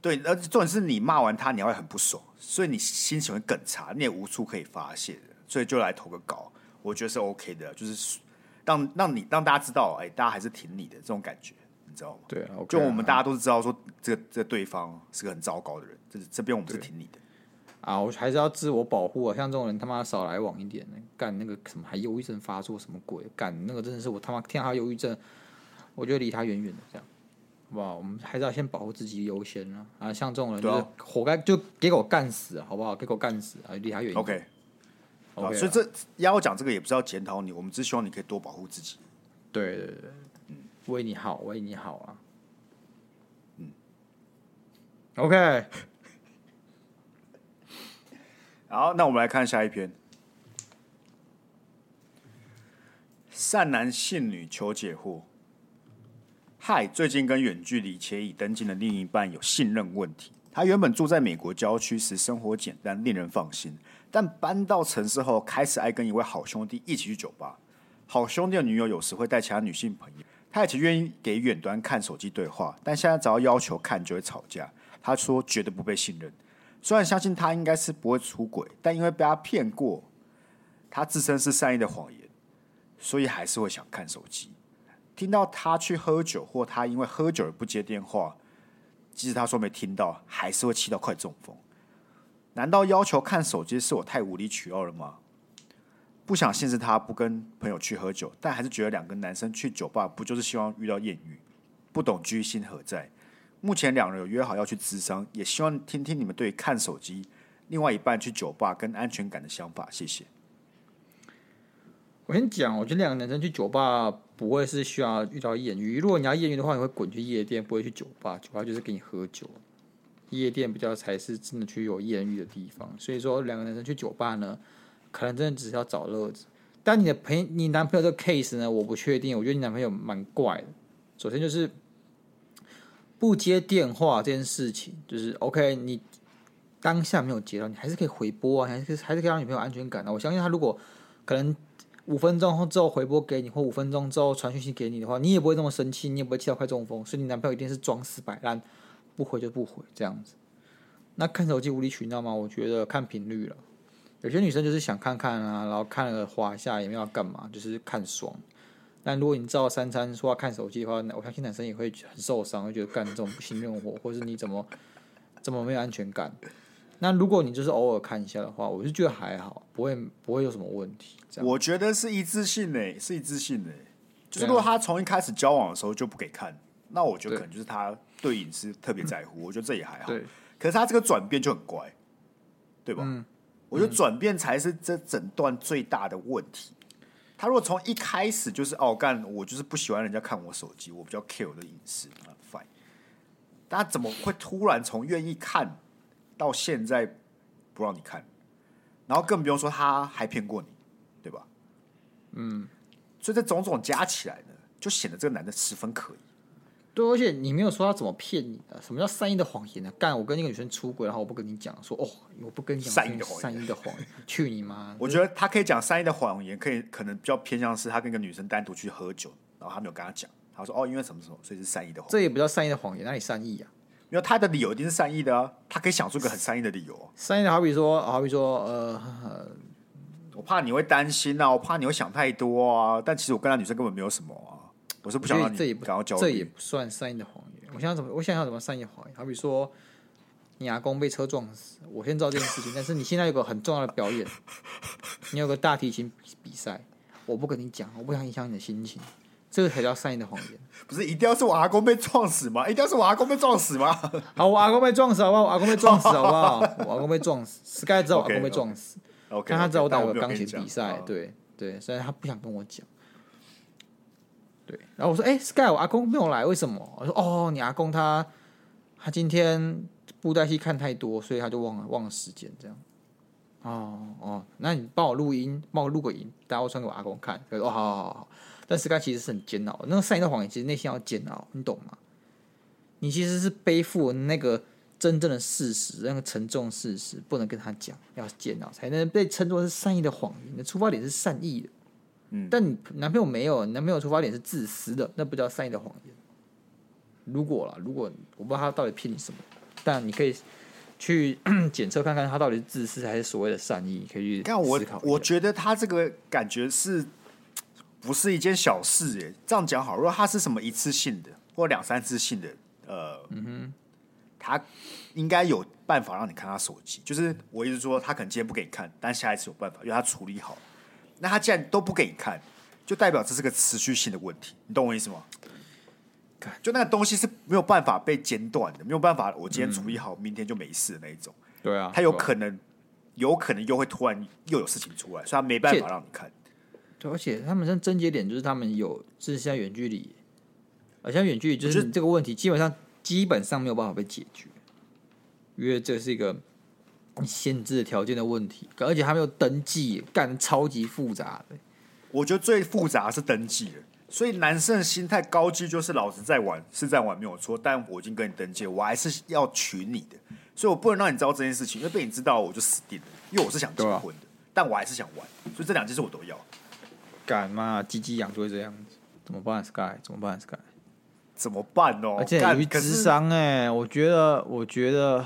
S2: 对，而重点是你骂完他，你还会很不爽，所以你心情会更差，你也无处可以发泄的，所以就来投个稿，我觉得是 OK 的，就是让让你让大家知道，哎，大家还是挺你的这种感觉，你知道吗？
S1: 对啊，okay、
S2: 就我们大家都是知道说，这个这个对方是个很糟糕的人，这这边我们是挺你的
S1: 啊，我还是要自我保护啊，像这种人他妈少来往一点，干那个什么还忧郁症发作什么鬼，干那个真的是我他妈听到他忧郁症，我就离他远远的这样。好不好？我们还是要先保护自己优先啊！啊，像这种人就是活该，就给我干死，好不好？给我干死啊！离他远一
S2: 点。
S1: OK，OK 啦。
S2: 所以这要讲这个也不是要检讨你，我们只希望你可以多保护自己。
S1: 对对对，嗯，为你好，为你好啊。嗯，OK。
S2: 好，那我们来看下一篇。善男信女求解惑。嗨，最近跟远距离且已登记的另一半有信任问题。他原本住在美国郊区时，生活简单，令人放心。但搬到城市后，开始爱跟一位好兄弟一起去酒吧。好兄弟的女友有时会带其他女性朋友，他以前愿意给远端看手机对话，但现在只要要求看就会吵架。他说绝对不被信任。虽然相信他应该是不会出轨，但因为被他骗过，他自身是善意的谎言，所以还是会想看手机。听到他去喝酒，或他因为喝酒而不接电话，即使他说没听到，还是会气到快中风。难道要求看手机是我太无理取闹了吗？不想限制他不跟朋友去喝酒，但还是觉得两个男生去酒吧不就是希望遇到艳遇？不懂居心何在？目前两人有约好要去咨商，也希望听听你们对看手机、另外一半去酒吧跟安全感的想法。谢谢。
S1: 我先讲，我觉得两个男生去酒吧不会是需要遇到艳遇。如果你要艳遇的话，你会滚去夜店，不会去酒吧。酒吧就是给你喝酒，夜店比较才是真的去有艳遇的地方。所以说，两个男生去酒吧呢，可能真的只是要找乐子。但你的朋，你男朋友这个 case 呢，我不确定。我觉得你男朋友蛮怪的。首先就是。不接电话这件事情，就是 OK。你当下没有接到，你还是可以回拨啊，还是还是可以让女朋友安全感的、啊。我相信他如果可能五分钟后之后回拨给你，或五分钟之后传讯息给你的话，你也不会这么生气，你也不会气到快中风。所以你男朋友一定是装死摆烂，不回就不回这样子。那看手机无理取闹吗？我觉得看频率了。有些女生就是想看看啊，然后看了滑一下也没有干嘛，就是看爽。但如果你照三餐说要看手机的话，我相信男生也会很受伤，会觉得干这种不信任我，或者是你怎么怎么没有安全感。那如果你就是偶尔看一下的话，我就觉得还好，不会不会有什么问题。
S2: 我觉得是一致性诶，是一致性诶。就是如果他从一开始交往的时候就不给看，那我觉得可能就是他对隐私特别在乎。我觉得这也还好。可是他这个转变就很乖，对吧？嗯。我觉得转变才是这整段最大的问题。他如果从一开始就是哦干，我就是不喜欢人家看我手机，我比较 care 我的隐私，fine。但他怎么会突然从愿意看到现在不让你看？然后更不用说他还骗过你，对吧？嗯，所以这种种加起来呢，就显得这个男的十分可疑。
S1: 对，而且你没有说他怎么骗你的？什么叫善意的谎言呢？干，我跟那个女生出轨，然后我不跟你讲，说哦，我不跟你讲
S2: 善意的谎言，
S1: 善意的谎言，去你妈！
S2: 我觉得他可以讲善意的谎言，可以可能比较偏向是他跟一个女生单独去喝酒，然后他没有跟他讲，他说哦，因为什么什么，所以是善意的谎言。
S1: 这也不叫善意的谎言，哪里善意啊？
S2: 因为他的理由一定是善意的啊，他可以想出一个很善意的理由。
S1: 善意的好比说，好比说，呃，
S2: 我怕你会担心啊，我怕你会想太多啊，但其实我跟那女生根本没有什么啊，我是不想让你
S1: 这也不
S2: 感到焦虑，
S1: 这也不算善意的谎言。我想怎么？我想想怎么善意谎言？好比说，你阿公被车撞死，我先知道这件事情。但是你现在有个很重要的表演，你有个大提琴比赛，我不跟你讲，我不想影响你的心情。这个才叫善意的谎言。
S2: 不是一定要是我阿公被撞死吗？一定要是我阿公被撞死吗？
S1: 好，我阿公被撞死好不好？我阿公被撞死好不好？我阿公被撞死，Sky 知道我阿公被撞死。
S2: OK，
S1: 但他知道我打过钢琴比赛，对对，所以他不想跟我讲。对，然后我说：“哎，Sky，我阿公没有来，为什么？”我说：“哦，你阿公他他今天布袋戏看太多，所以他就忘了忘了时间，这样。”哦哦，那你帮我录音，帮我录个音，待会传给我阿公看。他说：“哦，好好好。”但 Sky 其实是很煎熬，那个善意的谎言其实内心要煎熬，你懂吗？你其实是背负那个真正的事实，那个沉重事实不能跟他讲，要煎熬才能被称作是善意的谎言。你的出发点是善意的。但你男朋友没有，你男朋友出发点是自私的，那不叫善意的谎言。如果啦，如果我不知道他到底骗你什么，但你可以去 检测看看他到底是自私还是所谓的善意，可以去思考。
S2: 我我觉得他这个感觉是不是一件小事？哎，这样讲好。如果他是什么一次性的或两三次性的，呃，嗯哼，他应该有办法让你看他手机。就是我一直说，他可能今天不给你看，但下一次有办法，因为他处理好。那他既然都不给你看，就代表这是个持续性的问题，你懂我意思吗？就那个东西是没有办法被间断的，没有办法，我今天处理好，嗯、明天就没事的那一种。
S1: 对啊，
S2: 他有可能有可能又会突然又有事情出来，所以他没办法让你看。
S1: 对，而且他们像症结点就是他们有是现在远距离，而像远距离就是这个问题基本上基本上没有办法被解决，因为这是一个限制条件的问题，而且还没有登记，干超级复杂的。
S2: 我觉得最复杂的是登记了，所以男生的心态高级就是老子在玩是在玩没有错，但我已经跟你登记了，我还是要娶你的。所以我不能让你知道这件事情，因为被你知道我就死定了。因为我是想结婚的，啊、但我还是想玩，所以这两件事我都要。
S1: 干嘛？鸡鸡痒就会这样子，怎么办？Sky 怎么办？Sky
S2: 怎么办哦？
S1: 而且去咨商哎，我觉得，我觉得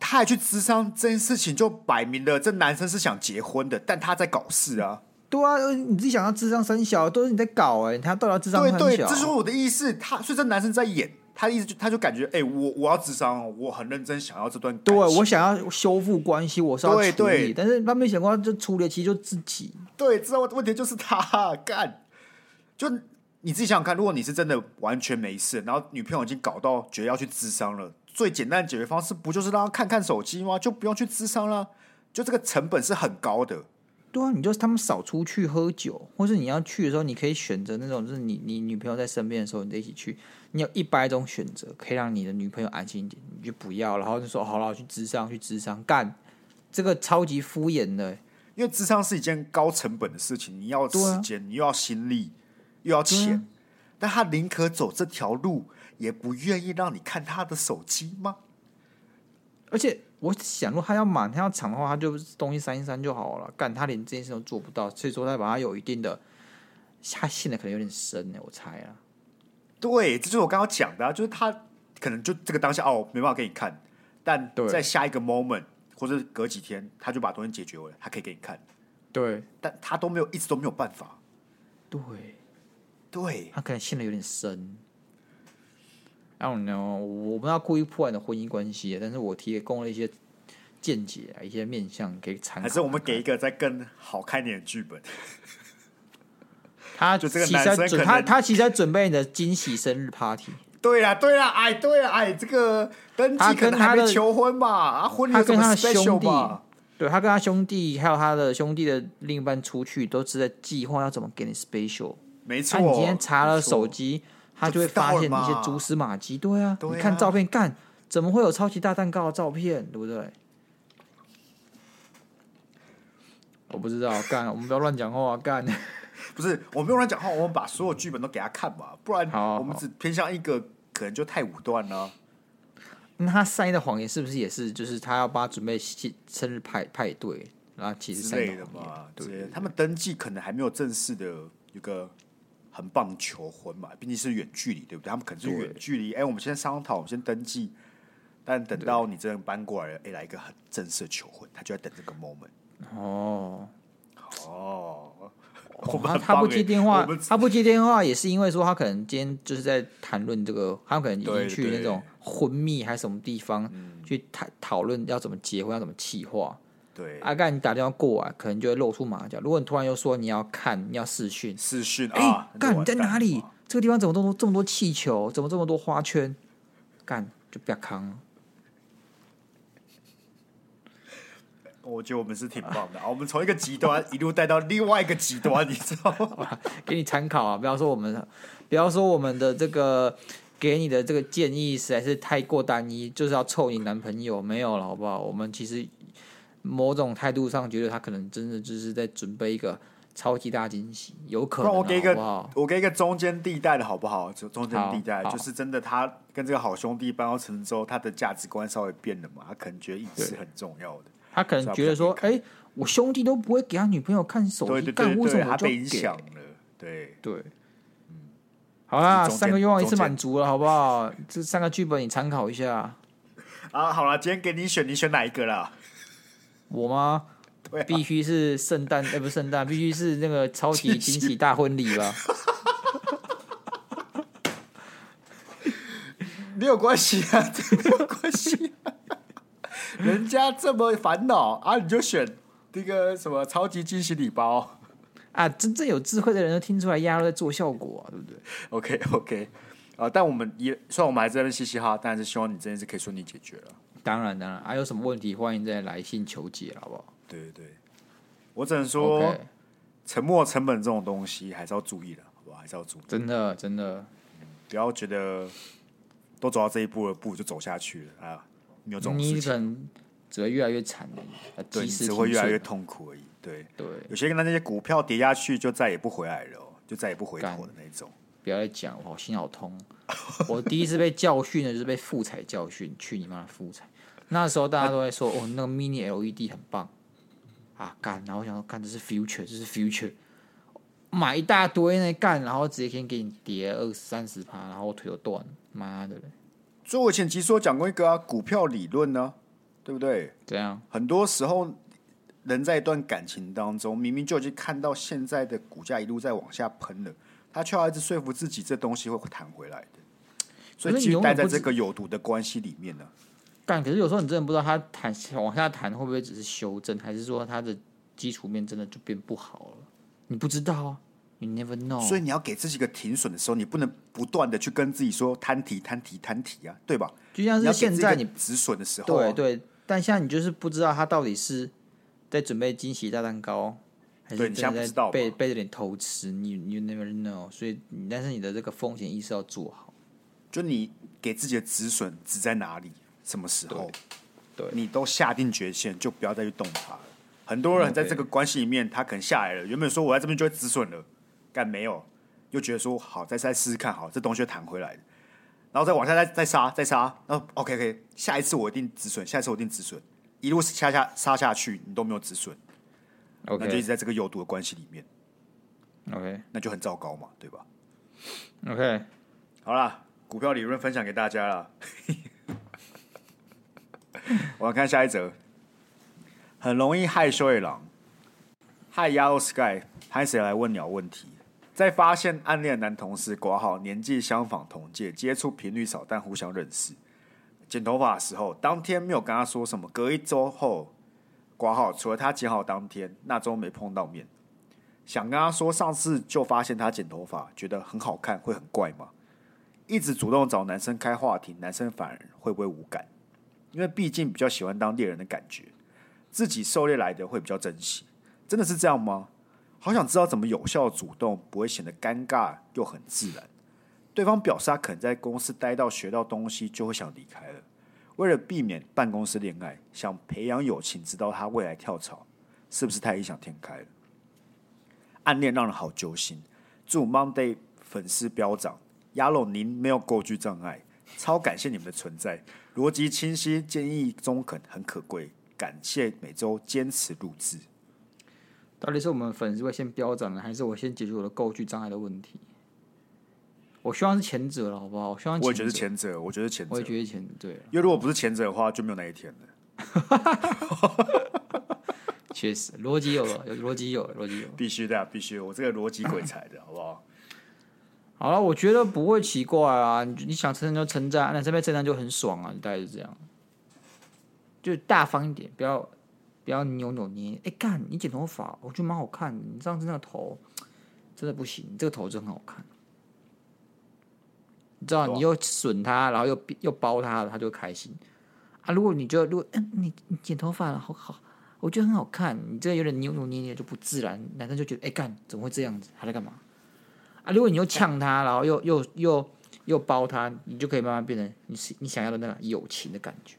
S2: 他还去咨商这件事情，就摆明了这男生是想结婚的，但他在搞事啊。
S1: 对啊，你自己想要智商生小，都是你在搞哎，他到底要智商生小？
S2: 对对，这是我的意思。他所以这男生在演。他的意思就他就感觉，哎、欸，我我要智商，我很认真想要这段，
S1: 对我想要修复关系，我是要处理，对对，但是他没想过，这处理其实就自己。
S2: 对，知道问题就是他干，就你自己想想看，如果你是真的完全没事，然后女朋友已经搞到觉得要去咨商了，最简单的解决方式不就是让他看看手机吗？就不用去智商了，就这个成本是很高的。
S1: 对啊，你就是他们少出去喝酒，或是你要去的时候，你可以选择那种，就是你你女朋友在身边的时候，你得一起去。你有一百种选择，可以让你的女朋友安心一点，你就不要，然后就说好了，去智商，去智商，干这个超级敷衍的，
S2: 因为智商是一件高成本的事情，你要时间，啊、你又要心力，又要钱，啊、但他宁可走这条路，也不愿意让你看他的手机吗？
S1: 而且我想，如果他要满，他要抢的话，他就东西删一删就好了。干他连这件事都做不到，所以说他把他有一定的，他陷的可能有点深呢，我猜啊。
S2: 对，这就是我刚刚讲的啊，就是他可能就这个当下哦，没办法给你看，但在下一个 moment 或者隔几天，他就把东西解决了，他可以给你看。
S1: 对，
S2: 但他都没有，一直都没有办法。
S1: 对，
S2: 对，
S1: 他可能陷的有点深。I don't know，我不知道故意破坏你的婚姻关系，但是我提供了一些见解啊，一些面向可以参考。
S2: 还是我们给一个再更好看点的剧本？
S1: 他就这个男生准他他其实在准备你的惊喜生日 party。
S2: 对呀对呀，哎对呀哎，这个登记可能还没求婚吧，啊婚礼跟他的兄弟，
S1: 对他跟他兄弟还有他的兄弟的另一半出去，都是在计划要怎么给你 special。
S2: 没错，
S1: 你今天查了手机，他就会发现一些蛛丝马迹。对啊，你看照片，干怎么会有超级大蛋糕的照片，对不对？我不知道，干我们不要乱讲话，干。
S2: 不是，我没有乱讲话，我们把所有剧本都给他看吧，不然我们只偏向一个，可能就太武断了。
S1: 那他善意的谎言是不是也是，就是他要帮他准备生日派派对，然后其实之类的嘛？
S2: 对，他们登记可能还没有正式的一个很棒的求婚嘛，毕竟是远距离，对不对？他们可能是远距离，哎、欸，我们先商讨，我们先登记，但等到你真的搬过来了，哎、欸，来一个很正式的求婚，他就在等这个 moment。
S1: 哦，
S2: 哦。
S1: 哦、他他不接电话，他不接电话也是因为说他可能今天就是在谈论这个，他可能已经去那种婚蜜还是什么地方去谈讨论要怎么结婚，要怎么计划。
S2: 对，
S1: 阿干你打电话过来，可能就会露出马脚。如果你突然又说你要看，你要视讯，
S2: 视讯，
S1: 哎、欸，干你在哪里？这个地方怎么这么多这么多气球？怎么这么多花圈？干就不要扛了。
S2: 我觉得我们是挺棒的，我们从一个极端一路带到另外一个极端，你知道吗？
S1: 给你参考啊，不要说我们，不要说我们的这个给你的这个建议实在是太过单一，就是要凑你男朋友，没有了，好不好？我们其实某种态度上觉得他可能真的就是在准备一个超级大惊喜，有可能、啊。我给一个好好，
S2: 我给一个中间地带的好不好？就中间地带，就是真的，他跟这个好兄弟搬到成之后，他的价值观稍微变了嘛，他可能觉得隐私很重要的。
S1: 他可能觉得说：“哎、欸，我兄弟都不会给他女朋友看手机，干为什么我就给？”
S2: 对
S1: 对，嗯，好啦，三个愿望一次满足了，好不好？这三个剧本你参考一下。
S2: 啊，好了，今天给你选，你选哪一个啦？
S1: 我吗？
S2: 啊、
S1: 必须是圣诞，哎、欸，不是圣诞，必须是那个超级惊喜大婚礼吧？
S2: 没有关系啊，没有关系、啊。人家这么烦恼啊，你就选这个什么超级惊喜礼包
S1: 啊！真正有智慧的人都听出来，丫都在做效果啊，对不对
S2: ？OK OK，啊，但我们也虽然我们还在那嘻嘻哈，但是希望你这件事可以顺利解决了。
S1: 当然当然，还、啊、有什么问题欢迎再来信求解，好不好？
S2: 对对对，我只能说，Okay. 沉没成本这种东西还是要注意的，好不好？还是要注意。
S1: 真的真的、
S2: 嗯，不要觉得都走到这一步了，不就走下去了啊？没有这种事情，
S1: 你可能只会越来越惨的，
S2: 对，只会越来越痛苦而已。对
S1: 对，
S2: 有些人那些股票跌下去就再也不回来了，就再也不回头的那种。
S1: 不要再讲，我心好痛。我第一次被教训的就是被富彩教训，去你妈的富彩！那时候大家都在说，哦，那个 mini LED 很棒啊，干！然后我想说，干，这是 future，这是 future，买一大堆那干，然后直接先给你跌二三十趴，然后我腿都断，妈的嘞！
S2: 所以我前期说讲过一个啊，股票理论呢，对不对？
S1: 这样，
S2: 很多时候人在一段感情当中，明明就已经看到现在的股价一路在往下喷了。他却要一直说服自己，这东西会弹回来的，所以继续待在这个有毒的关系里面呢。
S1: 但可是有时候你真的不知道他弹往下弹会不会只是修正，还是说他的基础面真的就变不好了？你不知道啊，你 never know。
S2: 所以你要给自己一个停损的时候，你不能不断的去跟自己说摊提摊提摊提啊，对吧？
S1: 就像是现在你
S2: 止损的时候啊，
S1: 对对，但现在你就是不知道他到底是在准备惊喜大蛋糕。
S2: 对，你现在
S1: 背背着点偷吃，你 you never know，所以但是你的这个风险意识要做好。
S2: 就你给自己的止损止在哪里，什么时候，
S1: 对，对
S2: 你都下定决心，就不要再去动它了。很多人在这个关系里面，他可能下来了，原本说我在这边就会止损了，但没有，又觉得说好，再再试试看，好，这东西会弹回来的，然后再往下再再杀再杀，然后 OK OK，下一次我一定止损，下一次我一定止损，一路下下杀下去，你都没有止损。Okay. 那就一直在这个有毒的关系里面
S1: ，OK，
S2: 那就很糟糕嘛，对吧
S1: ？OK，
S2: 好了，股票理论分享给大家了。我要看下一则，很容易害羞的狼，害 Yellow Sky，派谁来问鸟问题？在发现暗恋男同事挂号年纪相仿同届，接触频率少但互相认识，剪头发的时候，当天没有跟他说什么，隔一周后。挂号，除了他剪好当天，那周没碰到面。想跟他说，上次就发现他剪头发，觉得很好看，会很怪吗？一直主动找男生开话题，男生反而会不会无感？因为毕竟比较喜欢当猎人的感觉，自己狩猎来的会比较珍惜。真的是这样吗？好想知道怎么有效主动，不会显得尴尬又很自然。对方表示他可能在公司待到学到东西，就会想离开了。为了避免办公室恋爱，想培养友情，直到他未来跳槽，是不是太异想天开了？暗恋让人好揪心。祝 Monday 粉丝飙涨亚龙您没有构句障碍，超感谢你们的存在，逻辑清晰，建议中肯，很可贵。感谢每周坚持录制。
S1: 到底是我们粉丝会先飙涨呢，还是我先解决我的构句障碍的问题？我希望是前者了，好不好？我希望
S2: 我也觉得是前者，我觉得前者，
S1: 我也觉得前者对。
S2: 因为如果不是前者的话，就没有那一天了。
S1: 确实，逻辑有了，有逻辑有了，逻辑有了，
S2: 必须的、啊，必须。我这个逻辑鬼才的，好不好？
S1: 好了，我觉得不会奇怪啊。你你想称赞就称赞，那这边称赞就很爽啊。你大概是这样，就大方一点，不要不要扭扭捏。哎、欸，干，你剪头发，我觉得蛮好看的。你上次那个头真的不行，你这个头真很好看。你知道，你又损他，然后又又包他，他就开心啊！如果你觉得，如果嗯，你你剪头发了，好好，我觉得很好看。你这个有点扭扭捏捏，就不自然，男生就觉得，哎、干怎么会这样子？他在干嘛啊？如果你又呛他，然后又又又又包他，你就可以慢慢变成你你想要的那个友情的感觉。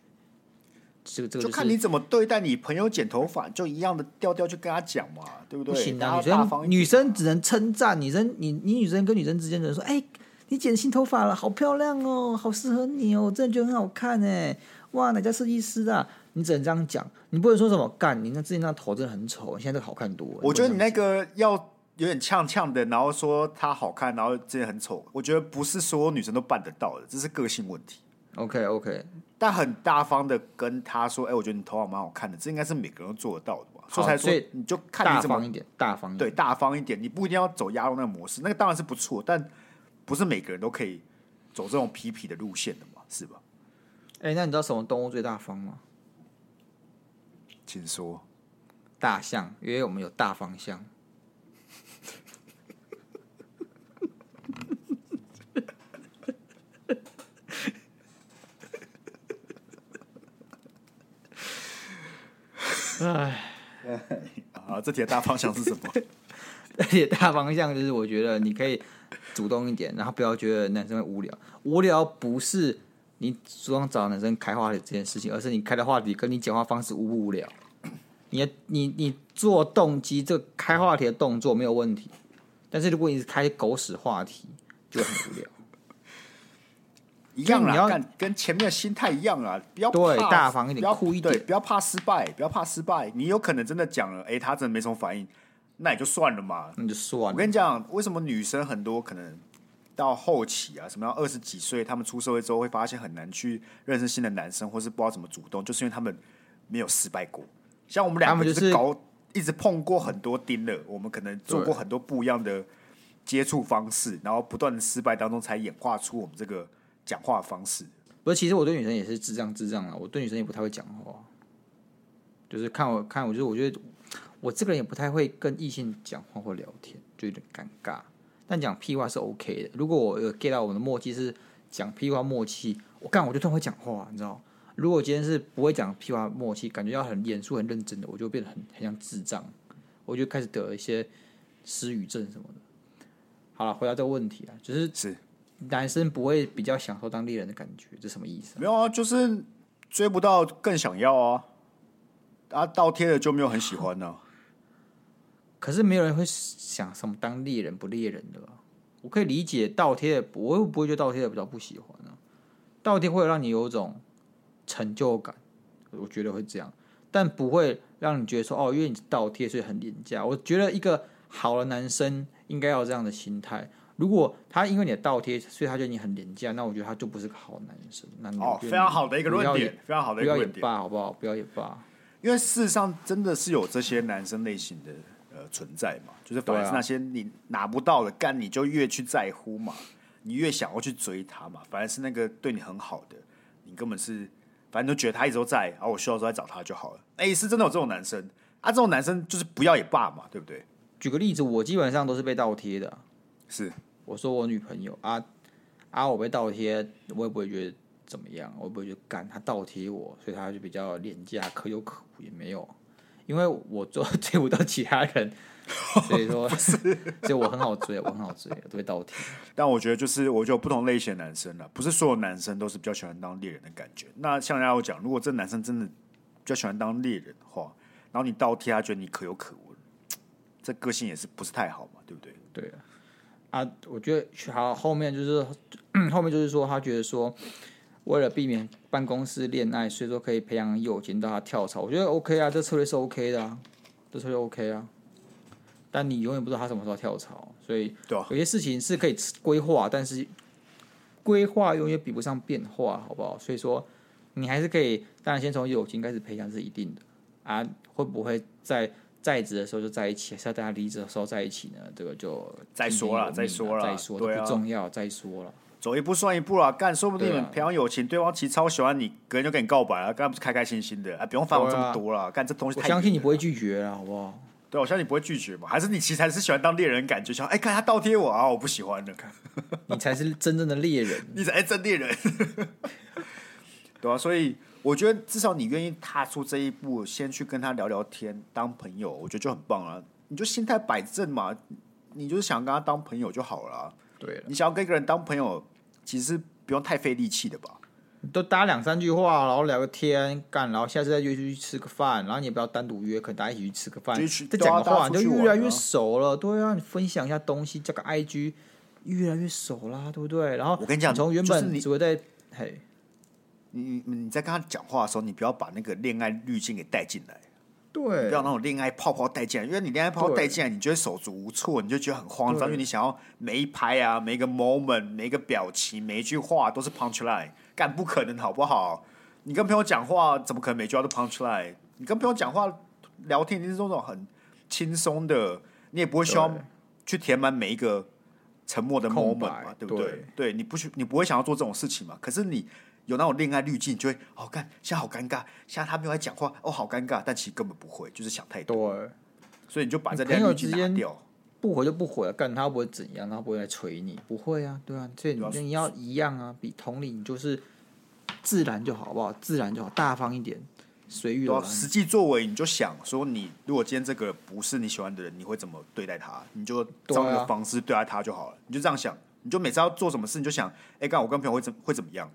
S1: 这个这个、就是、
S2: 就看你怎么对待你朋友剪头发，就一样的调调去跟他讲嘛，对不对？
S1: 不行啊，女生女生只能称赞，女生你你女生跟女生之间只能说，哎、欸。你剪新头发了，好漂亮哦，好适合你哦，我真的觉得很好看哎！哇，哪家设计师啊？你只能这样讲，你不能说什么干，你那之前那头真的很丑，现在这个好看多了。
S2: 我觉得你那个要有点呛呛的，然后说她好看，然后真的很丑。我觉得不是所有女生都办得到的，这是个性问题。
S1: OK OK，
S2: 但很大方的跟他说，哎、欸，我觉得你头发蛮好看的，这应该是每个人都做得到的吧？所以才说你就看你怎么
S1: 大方一点，大方一点，
S2: 对，大方一点，你不一定要走鸭肉那个模式，那个当然是不错，但。不是每个人都可以走这种皮皮的路线的嘛，是吧？
S1: 哎、欸，那你知道什么动物最大方吗？
S2: 请说。
S1: 大象，因为我们有大方向。唉，
S2: 好，这题的大方向是什么？
S1: 这题的大方向就是，我觉得你可以主动一点，然后不要觉得男生会无聊。无聊不是你主动找男生开话题这件事情，而是你开的话题跟你讲话方式无不无聊。你你你做动机这个开话题的动作没有问题，但是如果你是开狗屎话题，就很无聊。
S2: 一样啦，跟跟前面的心态一样啊，不要对
S1: 大方一点，酷一点，
S2: 不要怕失败，不要怕失败。你有可能真的讲了，哎、欸，他真的没什么反应，那也就算了嘛，
S1: 那就算了。
S2: 我跟你讲，为什么女生很多可能到后期啊，什么要二十几岁，他们出社会之后会发现很难去认识新的男生，或是不知道怎么主动，就是因为他们没有失败过。像我们两个就是搞，一直碰过很多钉了，我们可能做过很多不一样的接触方式，然后不断的失败当中，才演化出我们这个。讲话方式
S1: 不是，其实我对女生也是智障智障啊。我对女生也不太会讲话，就是看我看我，就是我觉得我这个人也不太会跟异性讲话或聊天，就有点尴尬。但讲屁话是 OK 的。如果我有 get 到我们的默契是讲屁话默契，我干我就突然会讲话，你知道？如果我今天是不会讲屁话默契，感觉要很严肃很认真的，我就变得很很像智障，我就开始得了一些失语症什么的。好了，回答这个问题啊，就是
S2: 是。
S1: 男生不会比较享受当猎人的感觉，这什么意思啊？
S2: 没有啊，就是追不到更想要啊，啊，倒贴了就没有很喜欢呢啊。
S1: 可是没有人会想什么当猎人不猎人的吧？我可以理解倒贴的，我又不会觉得倒贴的比较不喜欢啊。倒贴会让你有一种成就感，我觉得会这样，但不会让你觉得说哦，因为你倒贴所以很廉价。我觉得一个好的男生应该要有这样的心态。如果他因为你的倒贴，所以他觉得你很廉价，那我觉得他就不是个好男生。那
S2: 哦，非常好的一个论点，非常好的一个论点。
S1: 不要也罢，好不好？不要也罢。
S2: 因为事实上真的是有这些男生类型的呃存在嘛，就是反而是那些你拿不到的，干你就越去在乎嘛，你越想要去追他嘛。反而是那个对你很好的，你根本是反正都觉得他一直都在，然后我需要的时候再找他就好了。哎，是真的有这种男生啊？这种男生就是不要也罢嘛，对不对？
S1: 举个例子，我基本上都是被倒贴的。
S2: 是，
S1: 我说我女朋友啊啊，我被倒贴，我也不会觉得怎么样，我也不会觉得干他倒贴我，所以他就比较廉价，可有可无也没有，因为我做 追不到其他人，所以说，
S2: 是
S1: 所以我很好追，我很好追，都被倒贴。
S2: 但我觉得就是，我觉得不同类型的男生了，不是所有男生都是比较喜欢当猎人的感觉。那像人家有讲，如果这男生真的比较喜欢当猎人的话，然后你倒贴他，觉得你可有可无，这个性也是不是太好嘛，对不对？
S1: 对啊。啊，我觉得好，后面就是 后面就是说，他觉得说，为了避免办公室恋爱，所以说可以培养友情，到他跳槽。我觉得 OK 啊，这策略是 OK 的啊，这策略 OK 啊。但你永远不知道他什么时候跳槽，所以有些事情是可以规划，但是规划永远比不上变化，好不好？所以说你还是可以，当然先从友情开始培养是一定的啊，会不会在？在职的时候就在一起，是要大家离职的时候在一起呢？这个就
S2: 再说了，再说了，
S1: 再说都不重要，再说了。
S2: 走一步算一步了，干说不定你们培养友情，对方其实超喜欢你，隔天就跟你告白了，干不是开开心心的？哎，不用烦我这么多了，干这东西。
S1: 我相信你不会拒绝啊，好不好？
S2: 对，我相信你不会拒绝嘛？还是你其实还是喜欢当猎人感觉，像哎，看他倒贴我啊，我不喜欢的，看
S1: 你才是真正的猎人，
S2: 你才是真猎人，对啊，所以。我觉得至少你愿意踏出这一步，先去跟他聊聊天，当朋友，我觉得就很棒了。你就心态摆正嘛，你就是想跟他当朋友就好了。
S1: 对了，
S2: 你想要跟一个人当朋友，其实不用太费力气的吧？
S1: 都搭两三句话，然后聊个天，干，然后下次再约出去吃个饭，然后你也不要单独约，可能大家一起去吃个饭，再讲个话，你就越来越熟了。对啊，你分享一下东西，加个 IG，越来越熟啦，对不对？然后
S2: 我跟你讲，
S1: 从原本只会在嘿。
S2: 你你在跟他讲话的时候，你不要把那个恋爱滤镜给带进来，
S1: 对，
S2: 不要那种恋爱泡泡带进来，因为你恋爱泡泡带进来，你就会手足无措，你就觉得很慌张，因为你想要每一拍啊，每一个 moment，每一个表情，每一句话都是 punch line，干不可能好不好？你跟朋友讲话，怎么可能每句话都 punch line？你跟朋友讲话聊天，一定是那种很轻松的，你也不会需要去填满每一个沉默的 moment 嘛，对不对？对，对，你不需你不会想要做这种事情嘛？可是你。有那种恋爱滤镜，就会好看，现在好尴尬，现在他没有在讲话，哦，好尴尬，但其实根本不会，就是想太多。对，所以你就把这恋爱滤镜拿掉，
S1: 不回就不回了，干他不会怎样，他不会来捶你，不会啊，对啊，所以你要一样啊，比同理，你就是自然就好，好不好？自然就好，大方一点，随遇
S2: 而安。实际作为，你就想说，你如果今天这个不是你喜欢的人，你会怎么对待他？你就照那个方式对待他就好了。你就这样想，你就每次要做什么事，你就想，哎，刚我跟朋友会怎会怎么样？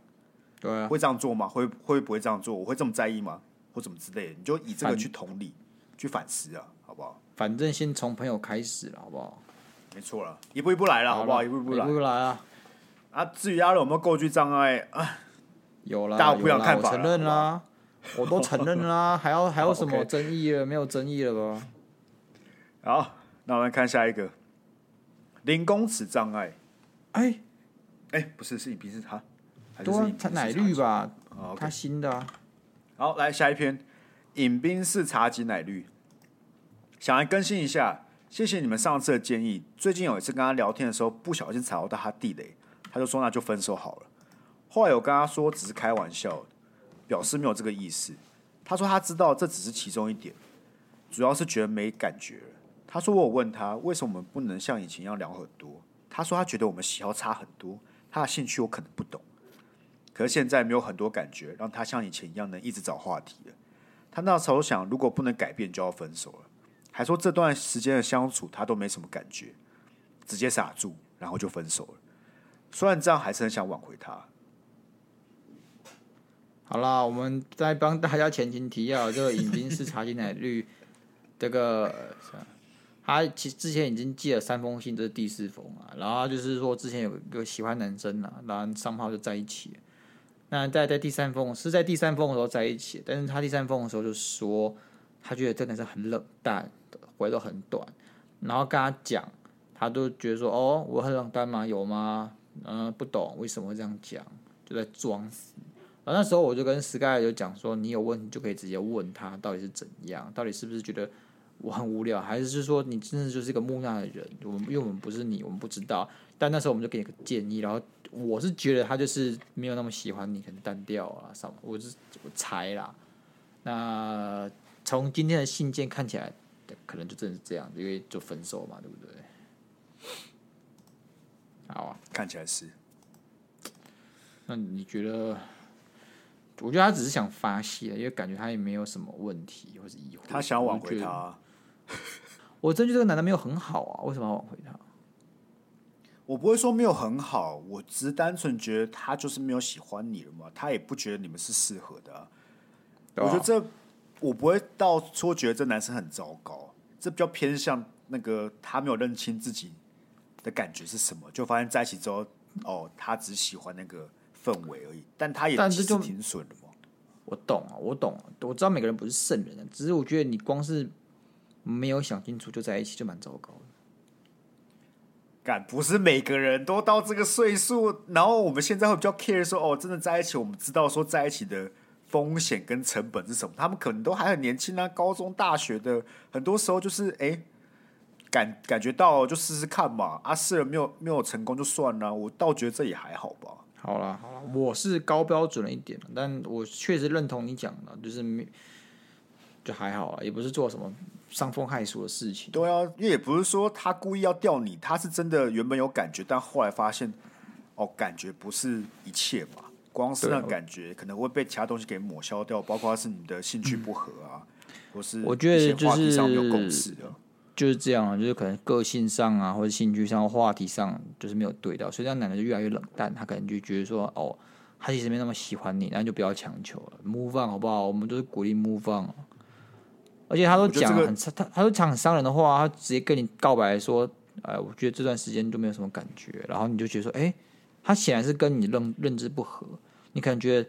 S1: 对啊，
S2: 会这样做吗？会会不会这样做？我会这么在意吗？或怎么之类的？你就以这个去同理，去反思啊，好不好？
S1: 反正先从朋友开始了，好不好？
S2: 没错了，一步一步来了，好不好？一步一步来，
S1: 一步来啊！
S2: 啊，至于阿伦有没有构句障碍啊？
S1: 有啦，
S2: 大家不要看法，
S1: 我承认啦，我都承认啦，还要还有什么争议了？没有争议了吧？
S2: 好，那我们看下一个，零公尺障碍。哎哎，不是，是你鼻子他，
S1: 多他奶绿吧？他新的。
S2: 好，来下一篇，饮冰式茶几奶绿，想来更新一下。谢谢你们上次的建议。最近有一次跟他聊天的时候，不小心踩到他地雷，他就说那就分手好了。后来我跟他说只是开玩笑，表示没有这个意思。他说他知道这只是其中一点，主要是觉得没感觉。他说我有问他为什么我们不能像以前一样聊很多，他说他觉得我们喜好差很多，他的兴趣我可能不懂。可是现在没有很多感觉，让他像以前一样能一直找话题。他那时候想，如果不能改变，就要分手了。还说这段时间的相处他都没什么感觉，直接傻住，然后就分手了。虽然这样，还是很想挽回他。
S1: 好啦，我们再帮大家前情提要，这个饮冰式茶挤奶绿，这个他其之前已经寄了三封信，这是第四封啊。然后就是说之前有一个喜欢男生啊，然后上号就在一起。那在在第三封是在第三封的时候在一起，但是他第三封的时候就说，他觉得真的是很冷淡。回都很短，然后跟他讲，他都觉得说：“哦，我很冷淡吗？有吗？嗯、不懂为什么会这样讲，就在装死。”然后那时候我就跟 Sky 就讲说：“你有问题就可以直接问他，到底是怎样？到底是不是觉得我很无聊，还是是说你真的就是一个木讷的人？我们因为我们不是你，我们不知道。但那时候我们就给你个建议，然后我是觉得他就是没有那么喜欢你，可能单调啊什么，我是我猜啦。那从今天的信件看起来。”可能就真的是这样，因为就分手嘛，对不对？好啊，
S2: 看起来是。
S1: 那你觉得？我觉得他只是想发泄，因为感觉他也没有什么问题或是疑惑。
S2: 他想要挽回他。
S1: 我真觉得这个男的没有很好啊，为什么要挽回他？
S2: 我不会说没有很好，我只是单纯觉得他就是没有喜欢你了嘛，他也不觉得你们是适合的啊。我觉得这。我不会到说觉得这男生很糟糕，这比较偏向那个他没有认清自己的感觉是什么，就发现在一起之后，哦，他只喜欢那个氛围而已，但他也其实挺损的嘛。
S1: 我懂啊，我懂，啊我知道每个人不是圣人的，只是我觉得你光是没有想清楚就在一起就蛮糟糕的。
S2: 干，不是每个人都到这个岁数，然后我们现在会比较 care 说，哦，真的在一起，我们知道说在一起的。风险跟成本是什么？他们可能都还很年轻啊，高中、大学的，很多时候就是哎、感感觉到就试试看嘛，啊，试了没有没有成功就算了，我倒觉得这也还好吧。
S1: 好了好了，我是高标准了一点，但我确实认同你讲的，就是没就还好啊，也不是做什么伤风害俗的事情。
S2: 对啊，因为也不是说他故意要钓你，他是真的原本有感觉，但后来发现哦，感觉不是一切嘛。光是那感觉可能会被其他东西给抹消掉，包括是你的兴趣不合啊，嗯、或是
S1: 我觉得就是就是这样啊，就是可能个性上啊，或者兴趣上、话题上就是没有对到，所以这样男的就越来越冷淡，他可能就觉得说，哦，他其实没那么喜欢你，那就不要强求了，move on 好不好？我们都是鼓励 move on，而且他都讲很、这个、他他都讲很伤人的话，他直接跟你告白说，哎，我觉得这段时间都没有什么感觉，然后你就觉得说，哎，他显然是跟你认认知不合。你可能觉得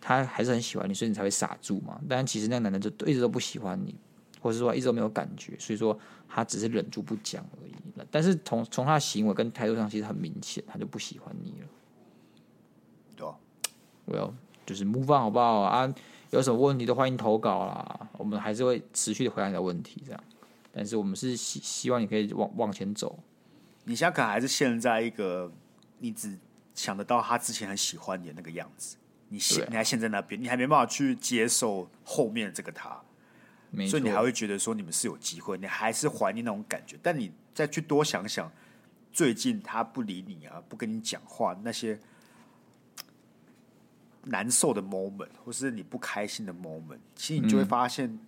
S1: 他还是很喜欢你，所以你才会傻住嘛。但其实那个男的就一直都不喜欢你，或者说一直都没有感觉，所以说他只是忍住不讲而已。但是从从他的行为跟态度上，其实很明显，他就不喜欢你了。
S2: 对啊，
S1: 我要就是 move on 好不好啊？有什么问题都欢迎投稿啦，我们还是会持续的回答你的问题，这样。但是我们是希希望你可以往往前走。
S2: 你现在可能还是陷在一个你只。想得到他之前很喜欢你的那个样子，你现你还陷在那边，你还没办法去接受后面这个他，所以你还会觉得说你们是有机会，你还是怀念那种感觉。但你再去多想想，最近他不理你啊，不跟你讲话，那些难受的 moment，或是你不开心的 moment，其实你就会发现，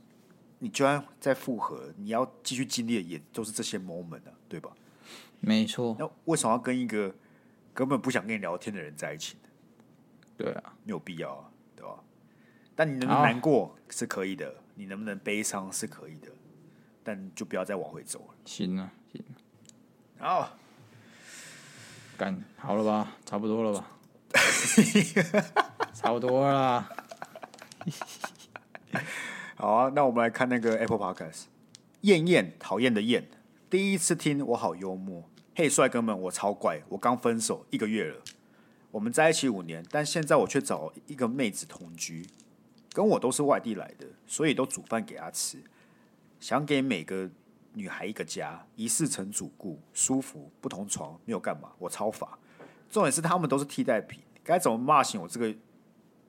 S2: 你就算在复合，你要继续经历的也都是这些 moment 啊，对吧？
S1: 没错。
S2: 那为什么要跟一个根本不想跟你聊天的人在一起呢？
S1: 对啊，
S2: 没有必要啊，对吧？但你能不能难过是可以的，你能不能悲伤是可以的，但就不要再往回走了。
S1: 行啊，行。
S2: 好，
S1: 干好了吧？差不多了吧？差不多啦。
S2: 好啊，那我们来看那个 Apple Podcast。厌厌，讨厌的厌。第一次听，我好幽默。嘿，帅哥们，我超怪。我刚分手一个月了。我们在一起五年，但现在我却找一个妹子同居，跟我都是外地来的，所以都煮饭给她吃。想给每个女孩一个家，一世成主顾，舒服，不同床，没有干嘛，我超法。重点是他们都是替代品，该怎么骂醒我这个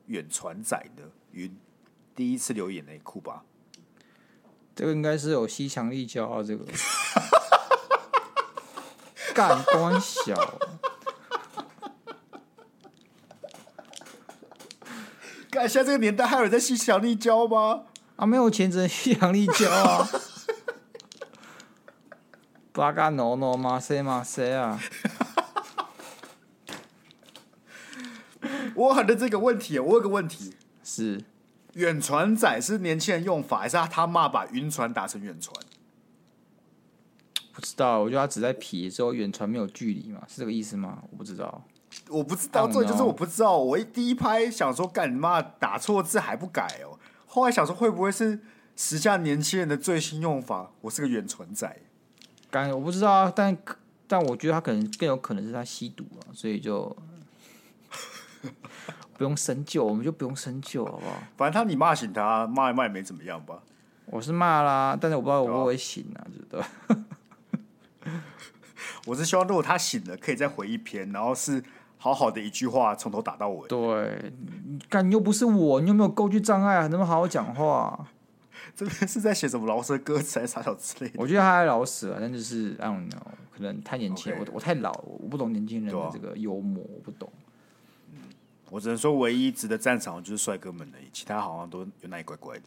S2: 远传仔的晕？第一次流眼泪，哭吧。
S1: 这个应该是有吸强力胶啊，这个 干官小。
S2: 现在这个年代还有人在吸强力胶吗？
S1: 啊，没有钱只能吸强力胶啊！巴嘎诺诺马塞马塞啊！
S2: 我很的这个问题，我有个问题
S1: 是：
S2: 远传仔是年轻人用法，还是他他妈把晕船打成远传？
S1: 不知道，我觉得他只在撇之后，远传没有距离嘛，是这个意思吗？我不知道。
S2: 我不知道，这就是我不知道。我一第一拍想说，干你妈打错字还不改哦。后来想说，会不会是时下年轻人的最新用法？我是个远传仔，
S1: 干我不知道啊。但但我觉得他可能更有可能是他吸毒了，所以就 不用深究，我们就不用深究，好不好？
S2: 反正他你骂醒他，骂一骂也没怎么样吧。
S1: 我是骂啦，但是我不知道我会不会醒啊，觉得。
S2: 我是希望，如果他醒了，可以再回一篇，然后是。好好的一句话，从头打到尾。
S1: 对，你干你又不是我，你有没有构句障碍啊？能不能好好讲话？
S2: 这边是在写什么饶舌歌词还是啥小之类的？
S1: 我觉得他还老舌啊，但就是 I don't know，可能太年轻.我我太老，我不懂年轻人的这个幽默，我不懂。
S2: 嗯，我只能说，唯一值得赞赏的就是帅哥们而已，其他好像都有哪里怪怪的。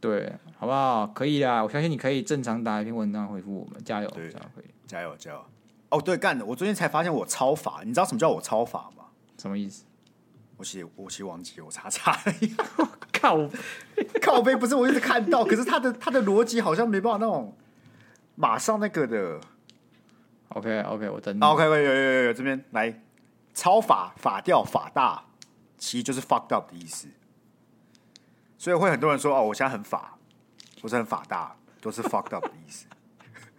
S1: 对，好不好？可以啊，我相信你可以正常打一篇文章回复我们，加油，这样可以，
S2: 加油，加油。哦，对，干的！我最近才发现我超法，你知道什么叫我超法吗？
S1: 什么意思？
S2: 我写我写忘记我查查。
S1: 靠
S2: 靠背不是我一直看到，可是他的他的逻辑好像没办法那种马上那个的。
S1: OK OK，我等你。
S2: OK OK，有有有有，这边来超法法调法大，其实就是 fucked up 的意思。所以会很多人说哦，我现在很法，我是很法大，都是 fucked up 的意思。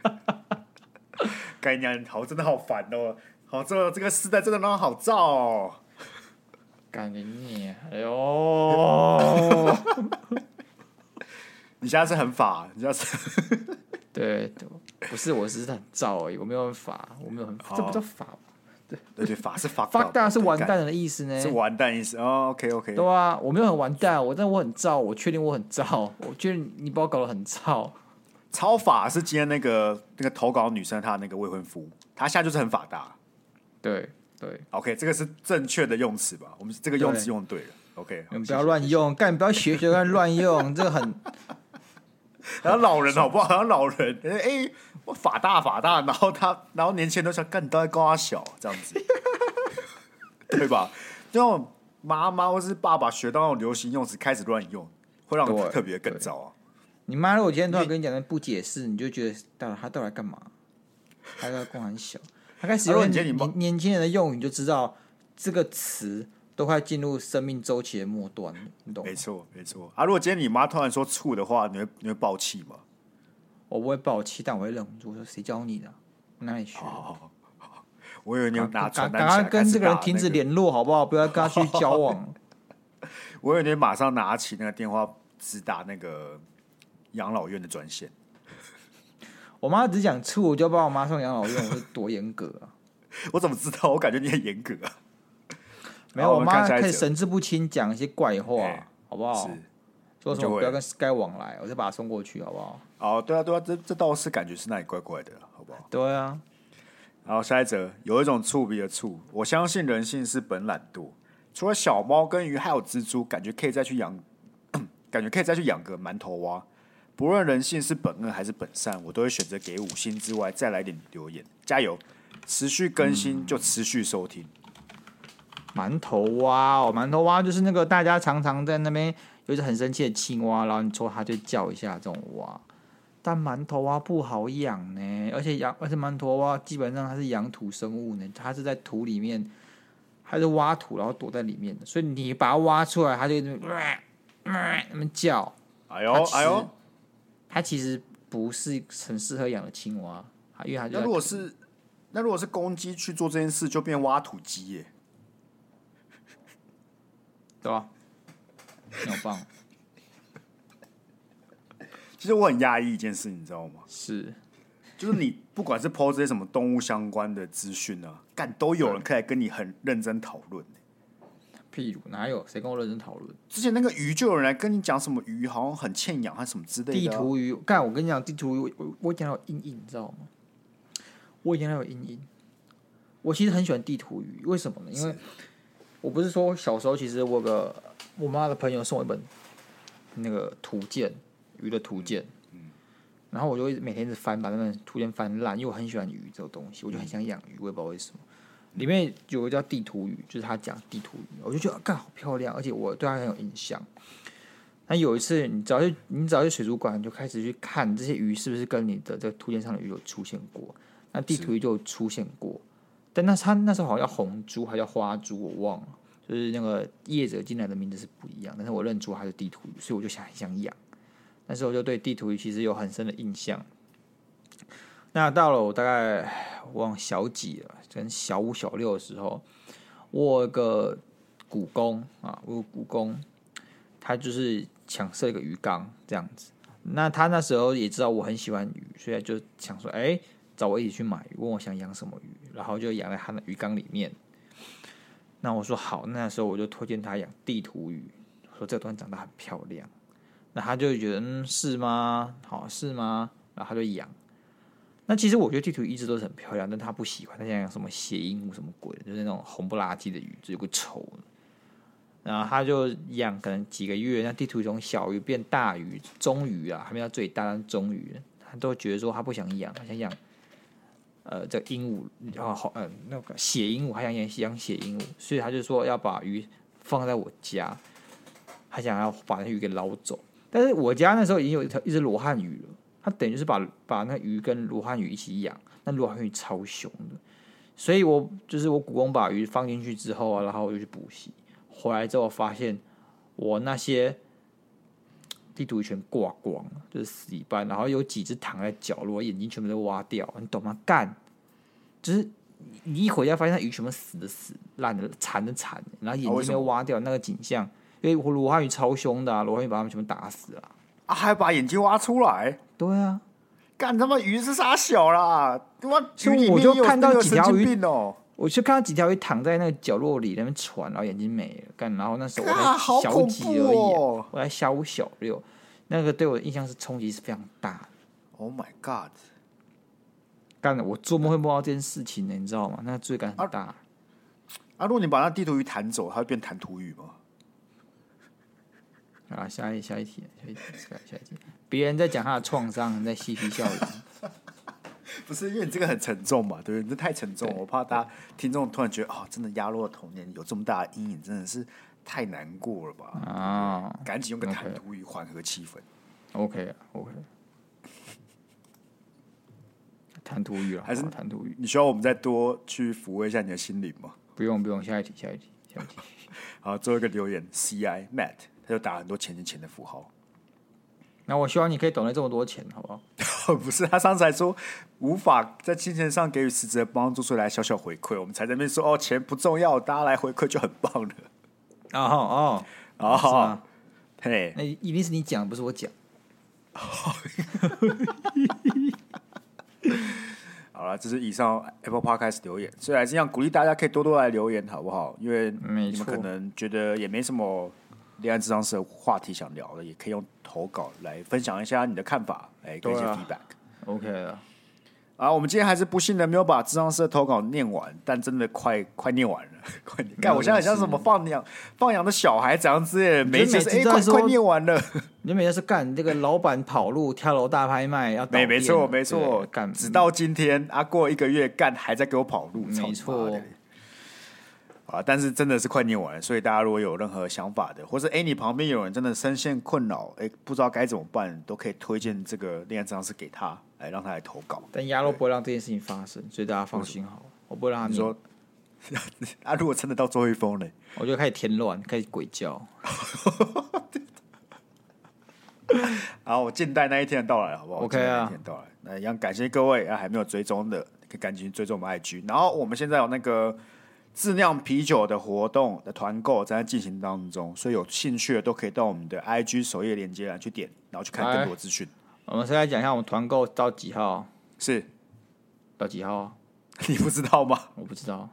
S2: 该娘好，真的好烦哦！好，这这个时代真的让好燥哦。
S1: 干你！哎呦！
S2: 你现在是很法，你现在是
S1: 对，对，不是，我只是很燥而已，我没有很法，我没有很法，这不叫法。对
S2: 对对，法是 法，
S1: 法大是完蛋的意思呢，
S2: 是完蛋意思哦。OK OK，
S1: 对啊，我没有很完蛋，我但我很燥，我确定我很燥，我确定你把我搞得很燥。
S2: 超法是今天那个那个投稿女生她的那个未婚夫，她现在就是很法大。
S1: 对对
S2: ，OK，这个是正确的用词吧？我们这个用词用对了。对 OK，
S1: 你们不要乱用，干你不要学学乱乱用，这个很，
S2: 然后老人好不好？好像老人，哎、欸，我法大法大，然后他，然后年轻人都想干你都在高他小这样子，对吧？那种妈妈或是爸爸学到那种流行用词开始乱用，会让我特别更糟啊。
S1: 你妈！如果今天突然跟你讲的不解释，你就觉得到底他到底干嘛？他在公很小，他开始用年年轻人的用语，你就知道这个词都快进入生命周期的末端了，你懂吗？
S2: 没错，没错。啊，如果今天你妈突然说醋的话，你会你会爆气吗？
S1: 我不会爆气，但我会忍不住说：“谁教你的？哪里学？”
S2: 我以为你要拿传单，
S1: 赶快跟这个人停止联络，好不好？不要跟他去交往。
S2: 我以为你马上拿起那个电话，直打那个。养老院的专线，
S1: 我妈只讲醋，我就把我妈送养老院，我是多严格啊！
S2: 我怎么知道？我感觉你很严格啊！
S1: 没有，我妈可以神志不清，讲一些怪话，好不好？说什么不要跟 Sky 往来，我就把她送过去，好不好？
S2: 哦，对啊，对啊，这这倒是感觉是那里怪怪的，好不好？
S1: 对啊。
S2: 然后下一则，有一种醋鼻的醋，我相信人性是本懒惰，除了小猫跟鱼，还有蜘蛛，感觉可以再去养，感觉可以再去养个馒头蛙。不论人性是本恶还是本善，我都会选择给五星之外再来点留言，加油！持续更新就持续收听。
S1: 馒头蛙哦，馒头蛙就是那个大家常常在那边有一只很生气的青蛙，然后你戳它就叫一下这种蛙。但馒头蛙不好养呢，而且养而且馒头蛙基本上它是养土生物呢，它是在土里面，它是挖土然后躲在里面的，所以你把它挖出来，它就那么那么叫。
S2: 哎呦哎呦，
S1: 它其实不是很适合养的青蛙，因为它就
S2: 那如果是那如果是公鸡去做这件事，就变挖土机耶。
S1: 对吧？好棒！
S2: 其实我很压抑一件事，你知道吗？
S1: 是，
S2: 就是你不管是 po 这些什么动物相关的资讯啊，干都有人可以来跟你很认真讨论。
S1: 譬如哪有谁跟我认真讨论？
S2: 之前那个鱼就有人来跟你讲什么鱼好像很欠养，还是什么之类的。
S1: 地图鱼，干我跟你讲，地图鱼我我以前有阴影，你知道吗？我以前有阴影。我其实很喜欢地图鱼，为什么呢？因为我不是说小时候，其实我有个我妈的朋友送我一本那个图鉴，鱼的图鉴，然后我就会每天一直翻，把那本图鉴翻烂，因为我很喜欢鱼这种东西，我就很想养鱼，我也不知道为什么。里面有个叫地图鱼，就是他讲地图鱼，我就觉得，干好漂亮，而且我对它很有印象。那有一次，你只要去，你只要去水族馆，你就开始去看这些鱼是不是跟你的这个图鉴上的鱼有出现过，那地图鱼就出现过。但那他那时候好像叫红珠，还叫花珠，我忘了。就是那个业者进来的名字是不一样，但是我认出它是地图鱼，所以我就想很想养。那时候就对地图鱼其实有很深的印象。那到了我大概我忘小几了，跟小五小六的时候，我有个股工啊，我有股工，他就是抢设一个鱼缸这样子。那他那时候也知道我很喜欢鱼，所以就想说，哎、找我一起去买鱼，问我想养什么鱼，然后就养在他的鱼缸里面。那我说好，那时候我就推荐他养地图鱼，说这东西长得很漂亮。那他就觉得嗯，是吗？好，是吗？然后他就养。那其实我觉得地图一直都是很漂亮，但他不喜欢，他想养什么血鹦鹉什么鬼，就是那种红不拉几的鱼，就有个丑。然后他就养，可能几个月，那地图鱼从小鱼变大鱼、中鱼啊，还没到最大的中鱼，他都觉得说他不想养，他想养。呃，这鹦鹉，然后好，呃，那个血鹦鹉，还想养养血鹦鹉，所以他就说要把鱼放在我家，他想要把那鱼给捞走。但是我家那时候已经有一条一只罗汉鱼了，它等于是把把那鱼跟罗汉鱼一起养，那罗汉鱼超凶的，所以我就是我股公把鱼放进去之后啊，然后我就去补习，回来之后发现我那些。地图全挂光了，就是死一半，然后有几只躺在角落，眼睛全部都挖掉，你懂吗？干，就是你一回家发现那鱼全部死的死，烂的残的残，然后眼睛被挖掉，那个景象，因为罗汉鱼超凶的，罗汉鱼把他们全部打死了，
S2: 啊，还把眼睛挖出来？
S1: 对啊，
S2: 干他妈鱼是杀小啦，他妈，
S1: 所以我就看到几条鱼哦。我就看到几条鱼躺在那个角落里那边喘，然后眼睛没了。干，然后那时候我才小几而已，哦，我才小五小六，那个对我的印象是冲击是非常大的。
S2: Oh my god！
S1: 干了，我做梦会梦到这件事情呢，你知道吗？那个罪感很大。
S2: 啊，啊如果你把那地图鱼弹走，它会变弹涂鱼吗？
S1: 啊，下一下一题，下一题，下一题。别人在讲他的创伤，在嬉皮笑脸。
S2: 不是因为你这个很沉重嘛，对不对？这太沉重，我怕大家听众突然觉得哦，真的压落童年，有这么大的阴影，真的是太难过了吧？啊，赶紧用个谈吐语缓和气氛。
S1: OK OK，谈吐语啊，还是谈吐语？
S2: 你需要我们再多去抚慰一下你的心灵吗？
S1: 不用不用，下一题下一题下一题。
S2: 好，最后一个留言，CI Matt，他就打很多钱钱钱的符号。
S1: 那我希望你可以懂得这么多钱，好不好？
S2: 不是，他上次还说无法在金钱上给予实质的帮助，所以来小小回馈。我们才在那边说哦，钱不重要，大家来回馈就很棒了。
S1: 哦哦
S2: 哦，是吗？嘿，
S1: 那一定是你讲，不是我讲。
S2: 好了，这是以上 Apple Podcast 留言，所以还是一样鼓励大家可以多多来留言，好不好？因为你们可能觉得也没什么。恋爱智商师的话题想聊的，也可以用投稿来分享一下你的看法，来给一些 feedback。
S1: OK 了，
S2: 啊，我们今天还是不幸的没有把智商社的投稿念完，但真的快快念完了，快念！干，我现在很像什么放养放养的小孩怎样之类的，每次哎，快快念完了。
S1: 你每天是干这个老板跑路跳楼大拍卖要
S2: 没没错没错干，直到今天啊，过一个月干还在给我跑路，
S1: 没错。
S2: 啊！但是真的是快念完了，所以大家如果有任何想法的，或是哎，你旁边有人真的深陷困扰，哎，不知道该怎么办，都可以推荐这个恋爱咨商师给他，哎让他来投稿。
S1: 但鸭肉不会让这件事情发生，所以大家放心好，我不会让他
S2: 说。啊，如果真的到最后一封呢？
S1: 我就开始添乱，开始鬼叫。
S2: 好，我静待那一天的到来，好不好
S1: ？OK 啊。
S2: 那一天到来，那一样感谢各位啊，还没有追踪的，可以赶紧追踪我们 IG。然后我们现在有那个。自酿啤酒的活动的团购正在进行当中，所以有兴趣的都可以到我们的 IG 首页链接来去点，然后去看更多资讯。
S1: 我们现在讲一下我们团购到几号？
S2: 是
S1: 到几号？
S2: 你不知道吗？
S1: 我不知道。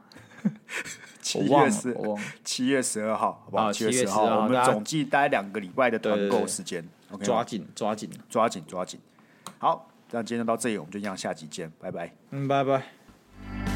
S2: 七月十，七月十二号，好不好？七月十号，我们总计待两个礼拜的团购时间。OK，
S1: 抓紧，抓紧，
S2: 抓紧，抓紧。好，那今天就到这里，我们就这样，下集见，拜拜。
S1: 嗯，拜拜。